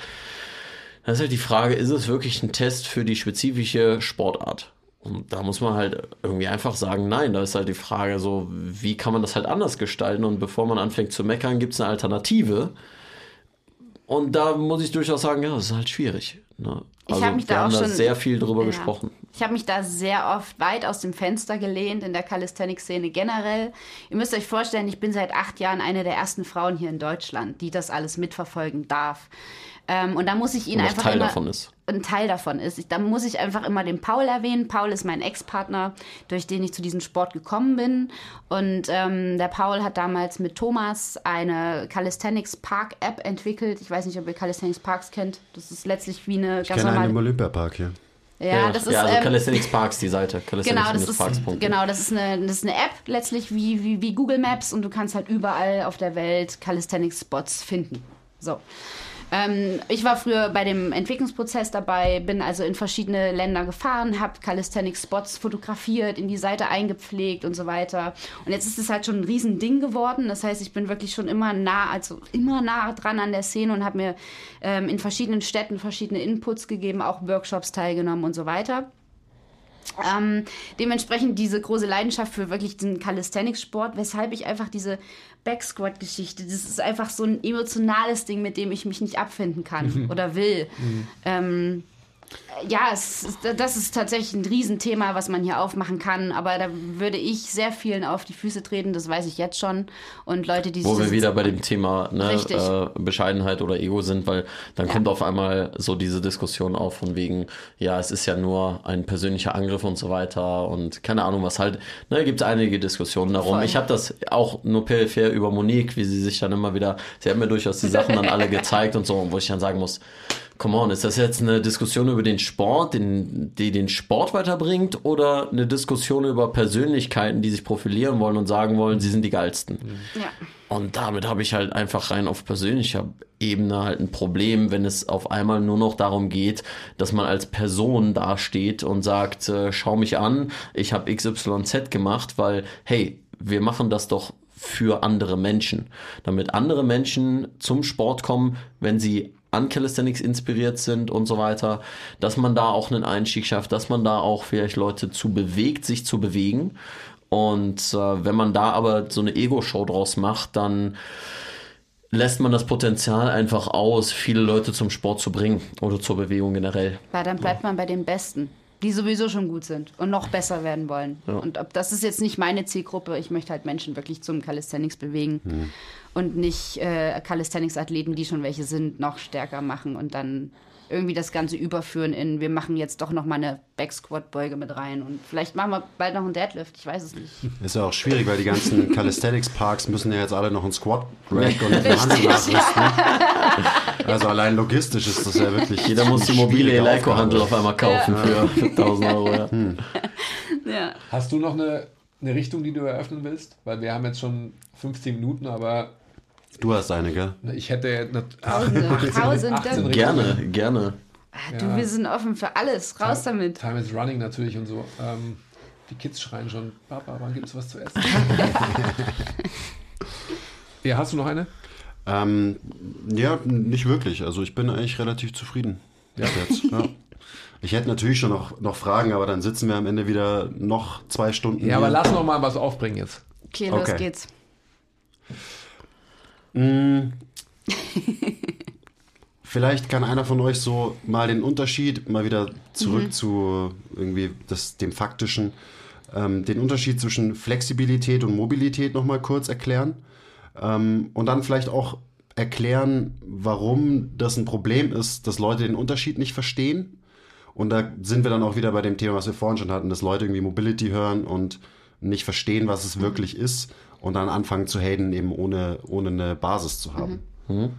Da ist halt die Frage, ist es wirklich ein Test für die spezifische Sportart? Und da muss man halt irgendwie einfach sagen, nein, da ist halt die Frage so, wie kann man das halt anders gestalten? Und bevor man anfängt zu meckern, gibt es eine Alternative. Und da muss ich durchaus sagen, ja, das ist halt schwierig. Ne? Ich Also hab mich wir da haben auch da schon- sehr viel drüber Ja. gesprochen. Ich habe mich da sehr oft weit aus dem Fenster gelehnt in der Calisthenics-Szene generell. Ihr müsst euch vorstellen, ich bin seit acht Jahren eine der ersten Frauen hier in Deutschland, die das alles mitverfolgen darf. Ähm, und da muss ich ihn Und einfach Teil immer, davon ist. ein Teil davon ist. Ich, da muss ich einfach immer den Paul erwähnen. Paul ist mein Ex-Partner, durch den ich zu diesem Sport gekommen bin. Und ähm, der Paul hat damals mit Thomas eine Calisthenics Park App entwickelt. Ich weiß nicht, ob ihr Calisthenics Parks kennt. Das ist letztlich wie eine Ich ganz kenne einen im normale. Olympiapark hier. Ja, das ist ja, also ähm, Calisthenics Parks, die Seite. Genau, das ist, Calisthenics-Parks.de. genau, das ist eine, das ist eine App, letztlich wie, wie, wie Google Maps und du kannst halt überall auf der Welt Calisthenics-Spots finden. So. Ähm, ich war früher bei dem Entwicklungsprozess dabei, bin also in verschiedene Länder gefahren, habe Calisthenics-Spots fotografiert, in die Seite eingepflegt und so weiter. Und jetzt ist es halt schon ein Riesending geworden. Das heißt, ich bin wirklich schon immer nah, also immer nah dran an der Szene und habe mir ähm, in verschiedenen Städten verschiedene Inputs gegeben, auch Workshops teilgenommen und so weiter. Ähm, dementsprechend diese große Leidenschaft für wirklich den Calisthenics-Sport, weshalb ich einfach diese Backsquat-Geschichte, das ist einfach so ein emotionales Ding, mit dem ich mich nicht abfinden kann oder will. Ähm, ja, es, das ist tatsächlich ein Riesenthema, was man hier aufmachen kann. Aber da würde ich sehr vielen auf die Füße treten, das weiß ich jetzt schon. Und Leute, die Wo wir wieder bei dem Thema ne, äh, Bescheidenheit oder Ego sind, weil dann ja. kommt auf einmal so diese Diskussion auf von wegen, ja, es ist ja nur ein persönlicher Angriff und so weiter und keine Ahnung, was halt. Ne, gibt es einige Diskussionen darum. Voll. Ich habe das auch nur peripher über Monique, wie sie sich dann immer wieder, sie hat mir durchaus die Sachen dann alle gezeigt und so, wo ich dann sagen muss, come on, ist das jetzt eine Diskussion über den Sport, den, die den Sport weiterbringt oder eine Diskussion über Persönlichkeiten, die sich profilieren wollen und sagen wollen, sie sind die geilsten? Ja. Und damit habe ich halt einfach rein auf persönlicher Ebene halt ein Problem, wenn es auf einmal nur noch darum geht, dass man als Person dasteht und sagt, äh, schau mich an, ich habe XYZ gemacht, weil, hey, wir machen das doch für andere Menschen, damit andere Menschen zum Sport kommen, wenn sie an Calisthenics inspiriert sind und so weiter, dass man da auch einen Einstieg schafft, dass man da auch vielleicht Leute zu bewegt, sich zu bewegen. Und äh, wenn man da aber so eine Ego-Show draus macht, dann lässt man das Potenzial einfach aus, viele Leute zum Sport zu bringen oder zur Bewegung generell. Weil dann bleibt ja. man bei den Besten, die sowieso schon gut sind und noch besser werden wollen. Ja. Und ob, das ist jetzt nicht meine Zielgruppe, ich möchte halt Menschen wirklich zum Calisthenics bewegen. Hm und nicht äh, Calisthenics-Athleten, die schon welche sind, noch stärker machen und dann irgendwie das Ganze überführen in, wir machen jetzt doch noch mal eine Back-Squat-Beuge mit rein und vielleicht machen wir bald noch einen Deadlift, ich weiß es nicht. Ist ja auch schwierig, weil die ganzen Calisthenics-Parks müssen ja jetzt alle noch einen Squat-Rack und eine Handel nachrüsten. Also allein logistisch ist das ja wirklich Jeder muss die mobile Eleiko-Handel auf einmal kaufen ja. für 1000 Euro. Ja. Hm. ja. Hast du noch eine, eine Richtung, die du eröffnen willst? Weil wir haben jetzt schon 15 Minuten, aber Du hast eine, gell? Ich hätte Tausende, Tausende. Gerne, gerne. Ah, du, ja. wir sind offen für alles. Raus time, damit. Time is running natürlich und so. Ähm, die Kids schreien schon, Papa, wann gibt es was zu essen? ja, hast du noch eine? Ähm, ja, nicht wirklich. Also ich bin eigentlich relativ zufrieden. Ja. Jetzt, ja. Ich hätte natürlich schon noch, noch Fragen, aber dann sitzen wir am Ende wieder noch zwei Stunden. Ja, hier. aber lass noch mal was aufbringen jetzt. Okay, los okay. geht's. Mm. Vielleicht kann einer von euch so mal den Unterschied, mal wieder zurück mhm. zu irgendwie das, dem Faktischen, ähm, den Unterschied zwischen Flexibilität und Mobilität nochmal kurz erklären. Ähm, und dann vielleicht auch erklären, warum das ein Problem ist, dass Leute den Unterschied nicht verstehen. Und da sind wir dann auch wieder bei dem Thema, was wir vorhin schon hatten, dass Leute irgendwie Mobility hören und nicht verstehen, was es mhm. wirklich ist und dann anfangen zu haten, eben ohne, ohne eine Basis zu haben. Mhm.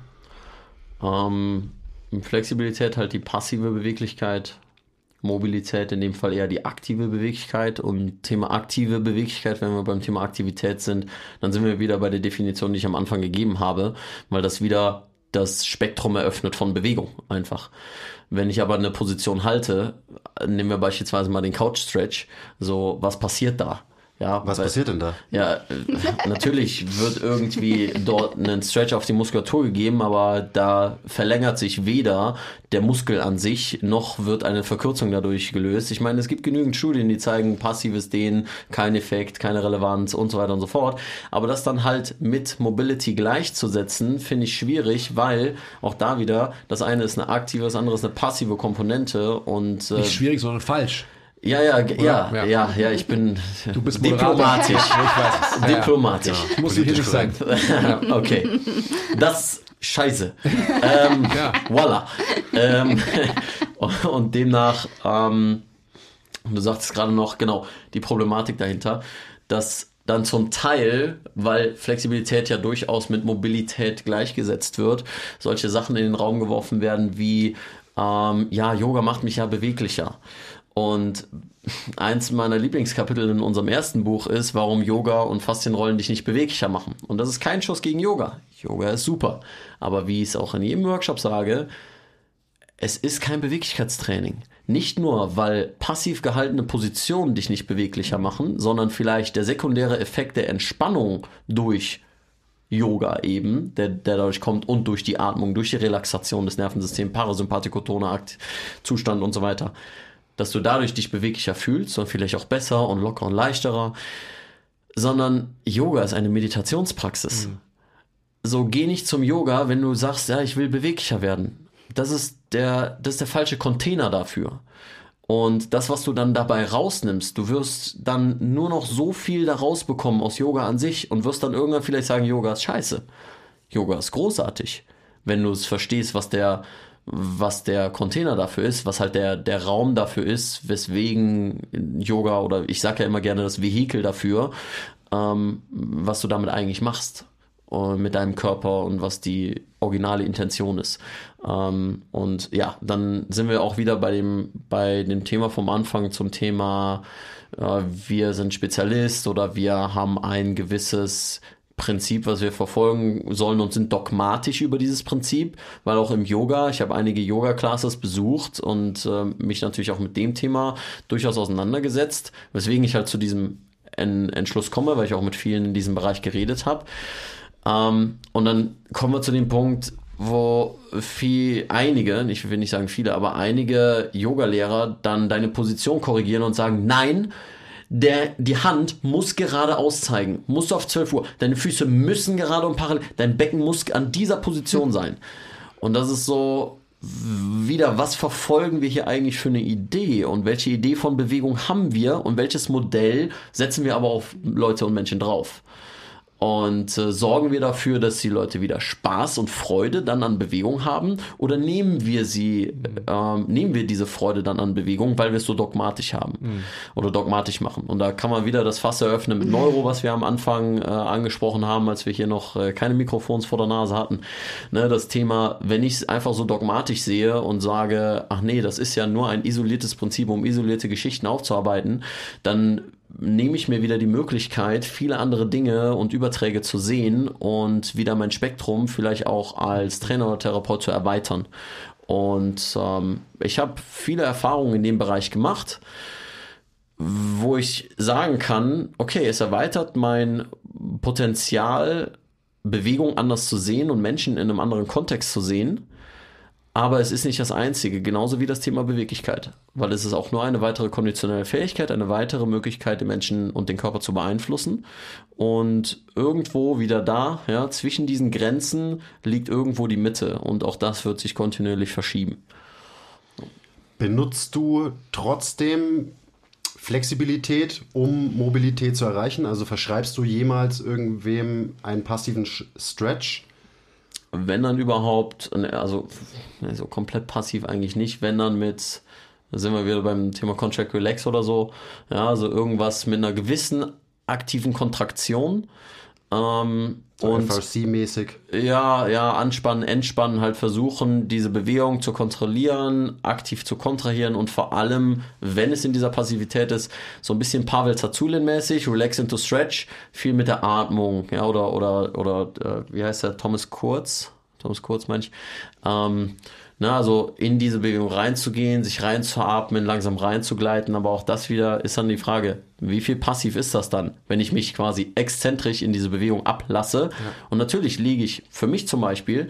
Mhm. Ähm, Flexibilität halt die passive Beweglichkeit, Mobilität in dem Fall eher die aktive Beweglichkeit und Thema aktive Beweglichkeit, wenn wir beim Thema Aktivität sind, dann sind wir wieder bei der Definition, die ich am Anfang gegeben habe, weil das wieder das Spektrum eröffnet von Bewegung einfach. Wenn ich aber eine Position halte, nehmen wir beispielsweise mal den Couch Stretch, so was passiert da? Ja, Was weil, passiert denn da? Ja, äh, natürlich wird irgendwie dort ein Stretch auf die Muskulatur gegeben, aber da verlängert sich weder der Muskel an sich, noch wird eine Verkürzung dadurch gelöst. Ich meine, es gibt genügend Studien, die zeigen passives Dehnen, kein Effekt, keine Relevanz und so weiter und so fort. Aber das dann halt mit Mobility gleichzusetzen, finde ich schwierig, weil auch da wieder, das eine ist eine aktive, das andere ist eine passive Komponente und. Äh, Nicht schwierig, sondern falsch. Ja, ja, ja, ja, ja, ja, ich bin du bist diplomatisch. ich weiß. Diplomatisch. Ja, muss hier nicht sein. okay. Das Scheiße. Ähm, ja. Voila. Ähm, und demnach, ähm, du sagtest gerade noch, genau, die Problematik dahinter, dass dann zum Teil, weil Flexibilität ja durchaus mit Mobilität gleichgesetzt wird, solche Sachen in den Raum geworfen werden wie, ähm, ja, Yoga macht mich ja beweglicher. Und eins meiner Lieblingskapitel in unserem ersten Buch ist, warum Yoga und Faszienrollen dich nicht beweglicher machen. Und das ist kein Schuss gegen Yoga. Yoga ist super. Aber wie ich es auch in jedem Workshop sage, es ist kein Beweglichkeitstraining. Nicht nur, weil passiv gehaltene Positionen dich nicht beweglicher machen, sondern vielleicht der sekundäre Effekt der Entspannung durch Yoga eben, der, der dadurch kommt und durch die Atmung, durch die Relaxation des Nervensystems, Parasympathikotoner Zustand und so weiter dass du dadurch dich beweglicher fühlst und vielleicht auch besser und locker und leichterer, sondern Yoga ist eine Meditationspraxis. Mhm. So geh nicht zum Yoga, wenn du sagst, ja, ich will beweglicher werden. das ist der, das ist der falsche Container dafür. Und das, was du dann dabei rausnimmst, du wirst dann nur noch so viel da rausbekommen aus Yoga an sich und wirst dann irgendwann vielleicht sagen, Yoga ist scheiße. Yoga ist großartig. Wenn du es verstehst, was der, was der Container dafür ist, was halt der, der Raum dafür ist, weswegen Yoga oder ich sage ja immer gerne das Vehikel dafür, ähm, was du damit eigentlich machst äh, mit deinem Körper und was die originale Intention ist. Ähm, und ja, dann sind wir auch wieder bei dem, bei dem Thema vom Anfang zum Thema, äh, wir sind Spezialist oder wir haben ein gewisses Prinzip, was wir verfolgen sollen und sind dogmatisch über dieses Prinzip, weil auch im Yoga, ich habe einige Yoga-Classes besucht und äh, mich natürlich auch mit dem Thema durchaus auseinandergesetzt, weswegen ich halt zu diesem en Entschluss komme, weil ich auch mit vielen in diesem Bereich geredet habe. Ähm, und dann kommen wir zu dem Punkt, wo viel, einige, ich will nicht sagen viele, aber einige Yoga-Lehrer dann deine Position korrigieren und sagen, nein, der, die Hand muss geradeaus zeigen, musst du auf 12 Uhr, deine Füße müssen gerade und parallel, dein Becken muss an dieser Position sein. Und das ist so, wieder, was verfolgen wir hier eigentlich für eine Idee? Und welche Idee von Bewegung haben wir? Und welches Modell setzen wir aber auf Leute und Menschen drauf und äh, sorgen wir dafür, dass die Leute wieder Spaß und Freude dann an Bewegung haben oder nehmen wir sie, äh, nehmen wir diese Freude dann an Bewegung, weil wir es so dogmatisch haben mhm. oder dogmatisch machen. Und da kann man wieder das Fass eröffnen mit Neuro, was wir am Anfang äh, angesprochen haben, als wir hier noch äh, keine Mikrofons vor der Nase hatten. Ne, das Thema, wenn ich es einfach so dogmatisch sehe und sage, ach nee, das ist ja nur ein isoliertes Prinzip, um isolierte Geschichten aufzuarbeiten, dann nehme ich mir wieder die Möglichkeit, viele andere Dinge und Überträge zu sehen und wieder mein Spektrum vielleicht auch als Trainer oder Therapeut zu erweitern. Und ähm, ich habe viele Erfahrungen in dem Bereich gemacht, wo ich sagen kann, okay, es erweitert mein Potenzial, Bewegung anders zu sehen und Menschen in einem anderen Kontext zu sehen. Aber es ist nicht das Einzige, genauso wie das Thema Beweglichkeit, weil es ist auch nur eine weitere konditionelle Fähigkeit, eine weitere Möglichkeit, den Menschen und den Körper zu beeinflussen. Und irgendwo wieder da, ja, zwischen diesen Grenzen liegt irgendwo die Mitte und auch das wird sich kontinuierlich verschieben. Benutzt du trotzdem Flexibilität, um Mobilität zu erreichen? Also verschreibst du jemals irgendwem einen passiven Stretch? Wenn dann überhaupt, ne, also so komplett passiv eigentlich nicht, wenn dann mit, da sind wir wieder beim Thema Contract Relax oder so, ja, also irgendwas mit einer gewissen aktiven Kontraktion. Ähm, so und FRC-mäßig. Ja, ja, anspannen, entspannen, halt versuchen, diese Bewegung zu kontrollieren, aktiv zu kontrahieren und vor allem, wenn es in dieser Passivität ist, so ein bisschen Pavel Zazulin-mäßig, relax into stretch, viel mit der Atmung, ja, oder, oder, oder, äh, wie heißt der, Thomas Kurz? Thomas Kurz, meine ich. Ähm, Ne, also in diese Bewegung reinzugehen, sich reinzuatmen, langsam reinzugleiten, aber auch das wieder ist dann die Frage, wie viel passiv ist das dann, wenn ich mich quasi exzentrisch in diese Bewegung ablasse? Ja. Und natürlich liege ich für mich zum Beispiel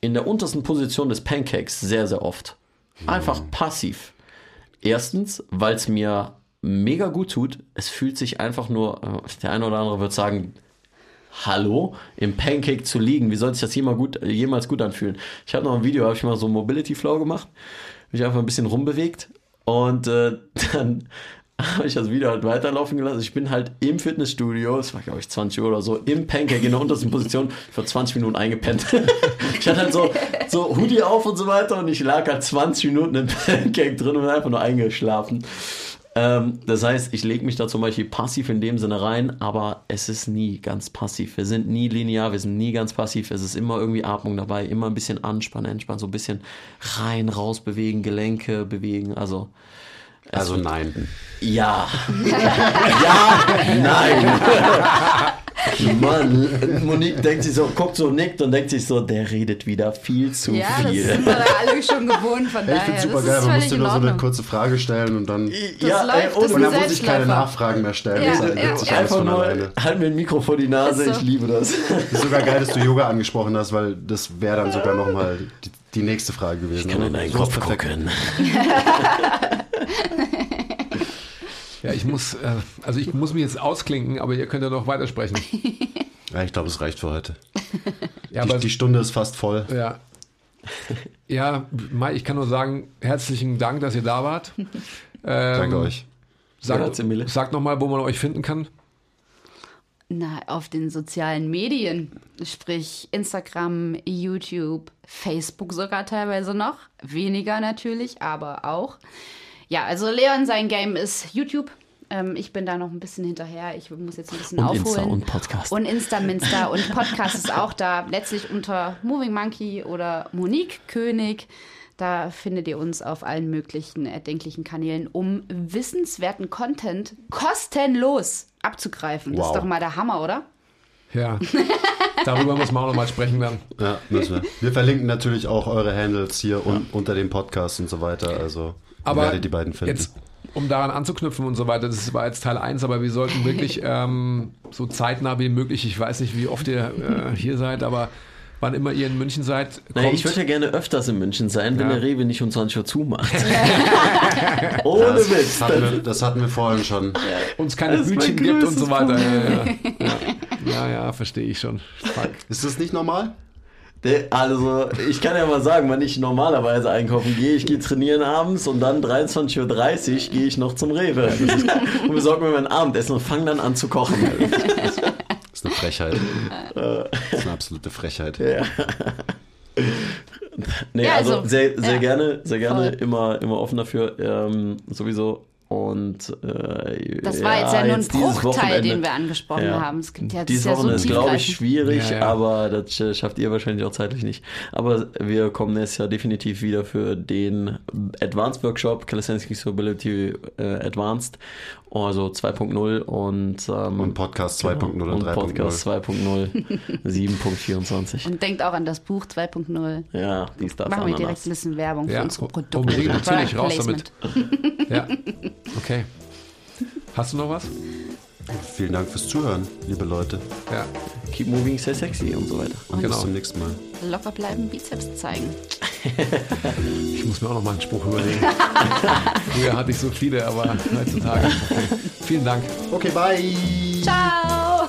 in der untersten Position des Pancakes sehr, sehr oft. Einfach hm. passiv. Erstens, weil es mir mega gut tut. Es fühlt sich einfach nur, äh, der eine oder andere wird sagen, Hallo, im Pancake zu liegen. Wie soll sich das jemals gut, jemals gut anfühlen? Ich habe noch ein Video, habe ich mal so Mobility Flow gemacht, mich einfach ein bisschen rumbewegt und äh, dann habe ich das Video halt weiterlaufen gelassen. Ich bin halt im Fitnessstudio, es war glaube ich 20 Uhr oder so, im Pancake in der untersten Position für 20 Minuten eingepennt. ich hatte halt so, so Hoodie auf und so weiter und ich lag halt 20 Minuten im Pancake drin und bin einfach nur eingeschlafen. Ähm, das heißt, ich lege mich da zum Beispiel passiv in dem Sinne rein, aber es ist nie ganz passiv. Wir sind nie linear, wir sind nie ganz passiv. Es ist immer irgendwie Atmung dabei, immer ein bisschen anspannen, entspannen, so ein bisschen rein, raus bewegen, Gelenke bewegen. Also, also nein. Ja. ja, nein. Mann, Monique denkt sich so, guckt so, nickt und denkt sich so, der redet wieder viel zu ja, viel. Ja, das sind wir alle schon gewohnt, von daher. Ich finde super geil, man muss nur so eine kurze Frage stellen und dann, das ja, läuft, ey, und dann muss ich keine Nachfragen mehr stellen. Ja, das ja, sich ja. Einfach nur, alleine. halt mir ein Mikro vor die Nase, so. ich liebe das. Ist sogar geil, dass du Yoga angesprochen hast, weil das wäre dann sogar nochmal die, die nächste Frage gewesen. Ich kann in deinen Kopf gucken. Ja, ich muss, äh, also ich muss mich jetzt ausklinken, aber ihr könnt ja noch weitersprechen. Ja, ich glaube, es reicht für heute. Ja, die, aber, die Stunde ist fast voll. Ja. Ja, Mai, ich kann nur sagen, herzlichen Dank, dass ihr da wart. Ähm, Danke euch. Sagt, sagt nochmal, wo man euch finden kann. Na, auf den sozialen Medien, sprich Instagram, YouTube, Facebook sogar teilweise noch. Weniger natürlich, aber auch. Ja, also Leon, sein Game ist YouTube. Ähm, ich bin da noch ein bisschen hinterher. Ich muss jetzt ein bisschen und aufholen. Insta und Podcast. Und Insta-Minster und Podcast ist auch da. Letztlich unter Moving Monkey oder Monique König. Da findet ihr uns auf allen möglichen erdenklichen Kanälen, um wissenswerten Content kostenlos abzugreifen. Das Wow. ist doch mal der Hammer, oder? Ja, darüber muss man auch nochmal sprechen dann. Ja, müssen wir. Wir verlinken natürlich auch eure Handles hier un unter dem Podcast und so weiter. Also Aber werdet die beiden finden. jetzt, um daran anzuknüpfen und so weiter, das war jetzt Teil 1, aber wir sollten wirklich ähm, so zeitnah wie möglich, ich weiß nicht, wie oft ihr äh, hier seid, aber wann immer ihr in München seid, kommt. Naja, ich würde ja gerne öfters in München sein, wenn Ja. der Rewe nicht um 20 Uhr zumacht. Ohne das, Witz. hatten wir, das hatten wir vorhin schon. uns keine Das gibt und so weiter. Ja, ja, ja, ja, ja verstehe ich schon. Fuck. Ist das nicht normal? Der- Also, ich kann ja mal sagen, wenn ich normalerweise einkaufen gehe, ich gehe trainieren abends und dann 23.30 Uhr gehe ich noch zum Rewe. Und besorge mir mein Abendessen und fange dann an zu kochen. Das ist eine Frechheit. Das ist eine absolute Frechheit. Ja. Nee, Ja, also, also, sehr, sehr ja, gerne, sehr gerne, voll. immer, immer offen dafür, ähm, sowieso. Und äh, Das war jetzt ja nur ein Bruchteil, Wochenende- den wir angesprochen Ja. haben. Es gibt ja, Dieses ist ja so Wochenende ist, glaube ich, schwierig, Ja, ja. aber das äh, schafft ihr wahrscheinlich auch zeitlich nicht. Aber wir kommen jetzt ja definitiv wieder für den Advanced Workshop, Calisthenics Usability äh, Advanced, also 2.0 und, ähm, Und Podcast 2.0 und und 3.0. Podcast 2.0, 7.24. Und denkt auch an das Buch 2.0. Ja, dies, das, Machen wir direkt ein bisschen Werbung für Ja, unsere Produkte. unbedingt, natürlich, raus Placement. Ja, okay. Hast du noch was? Vielen Dank fürs Zuhören, liebe Leute. Ja, Keep moving, stay sexy und so weiter. Und Genau. bis zum nächsten Mal. Locker bleiben, Bizeps zeigen. ich muss mir auch noch mal einen Spruch überlegen. Früher hatte ich so viele, aber heutzutage. Vielen Dank. Okay, bye. Ciao!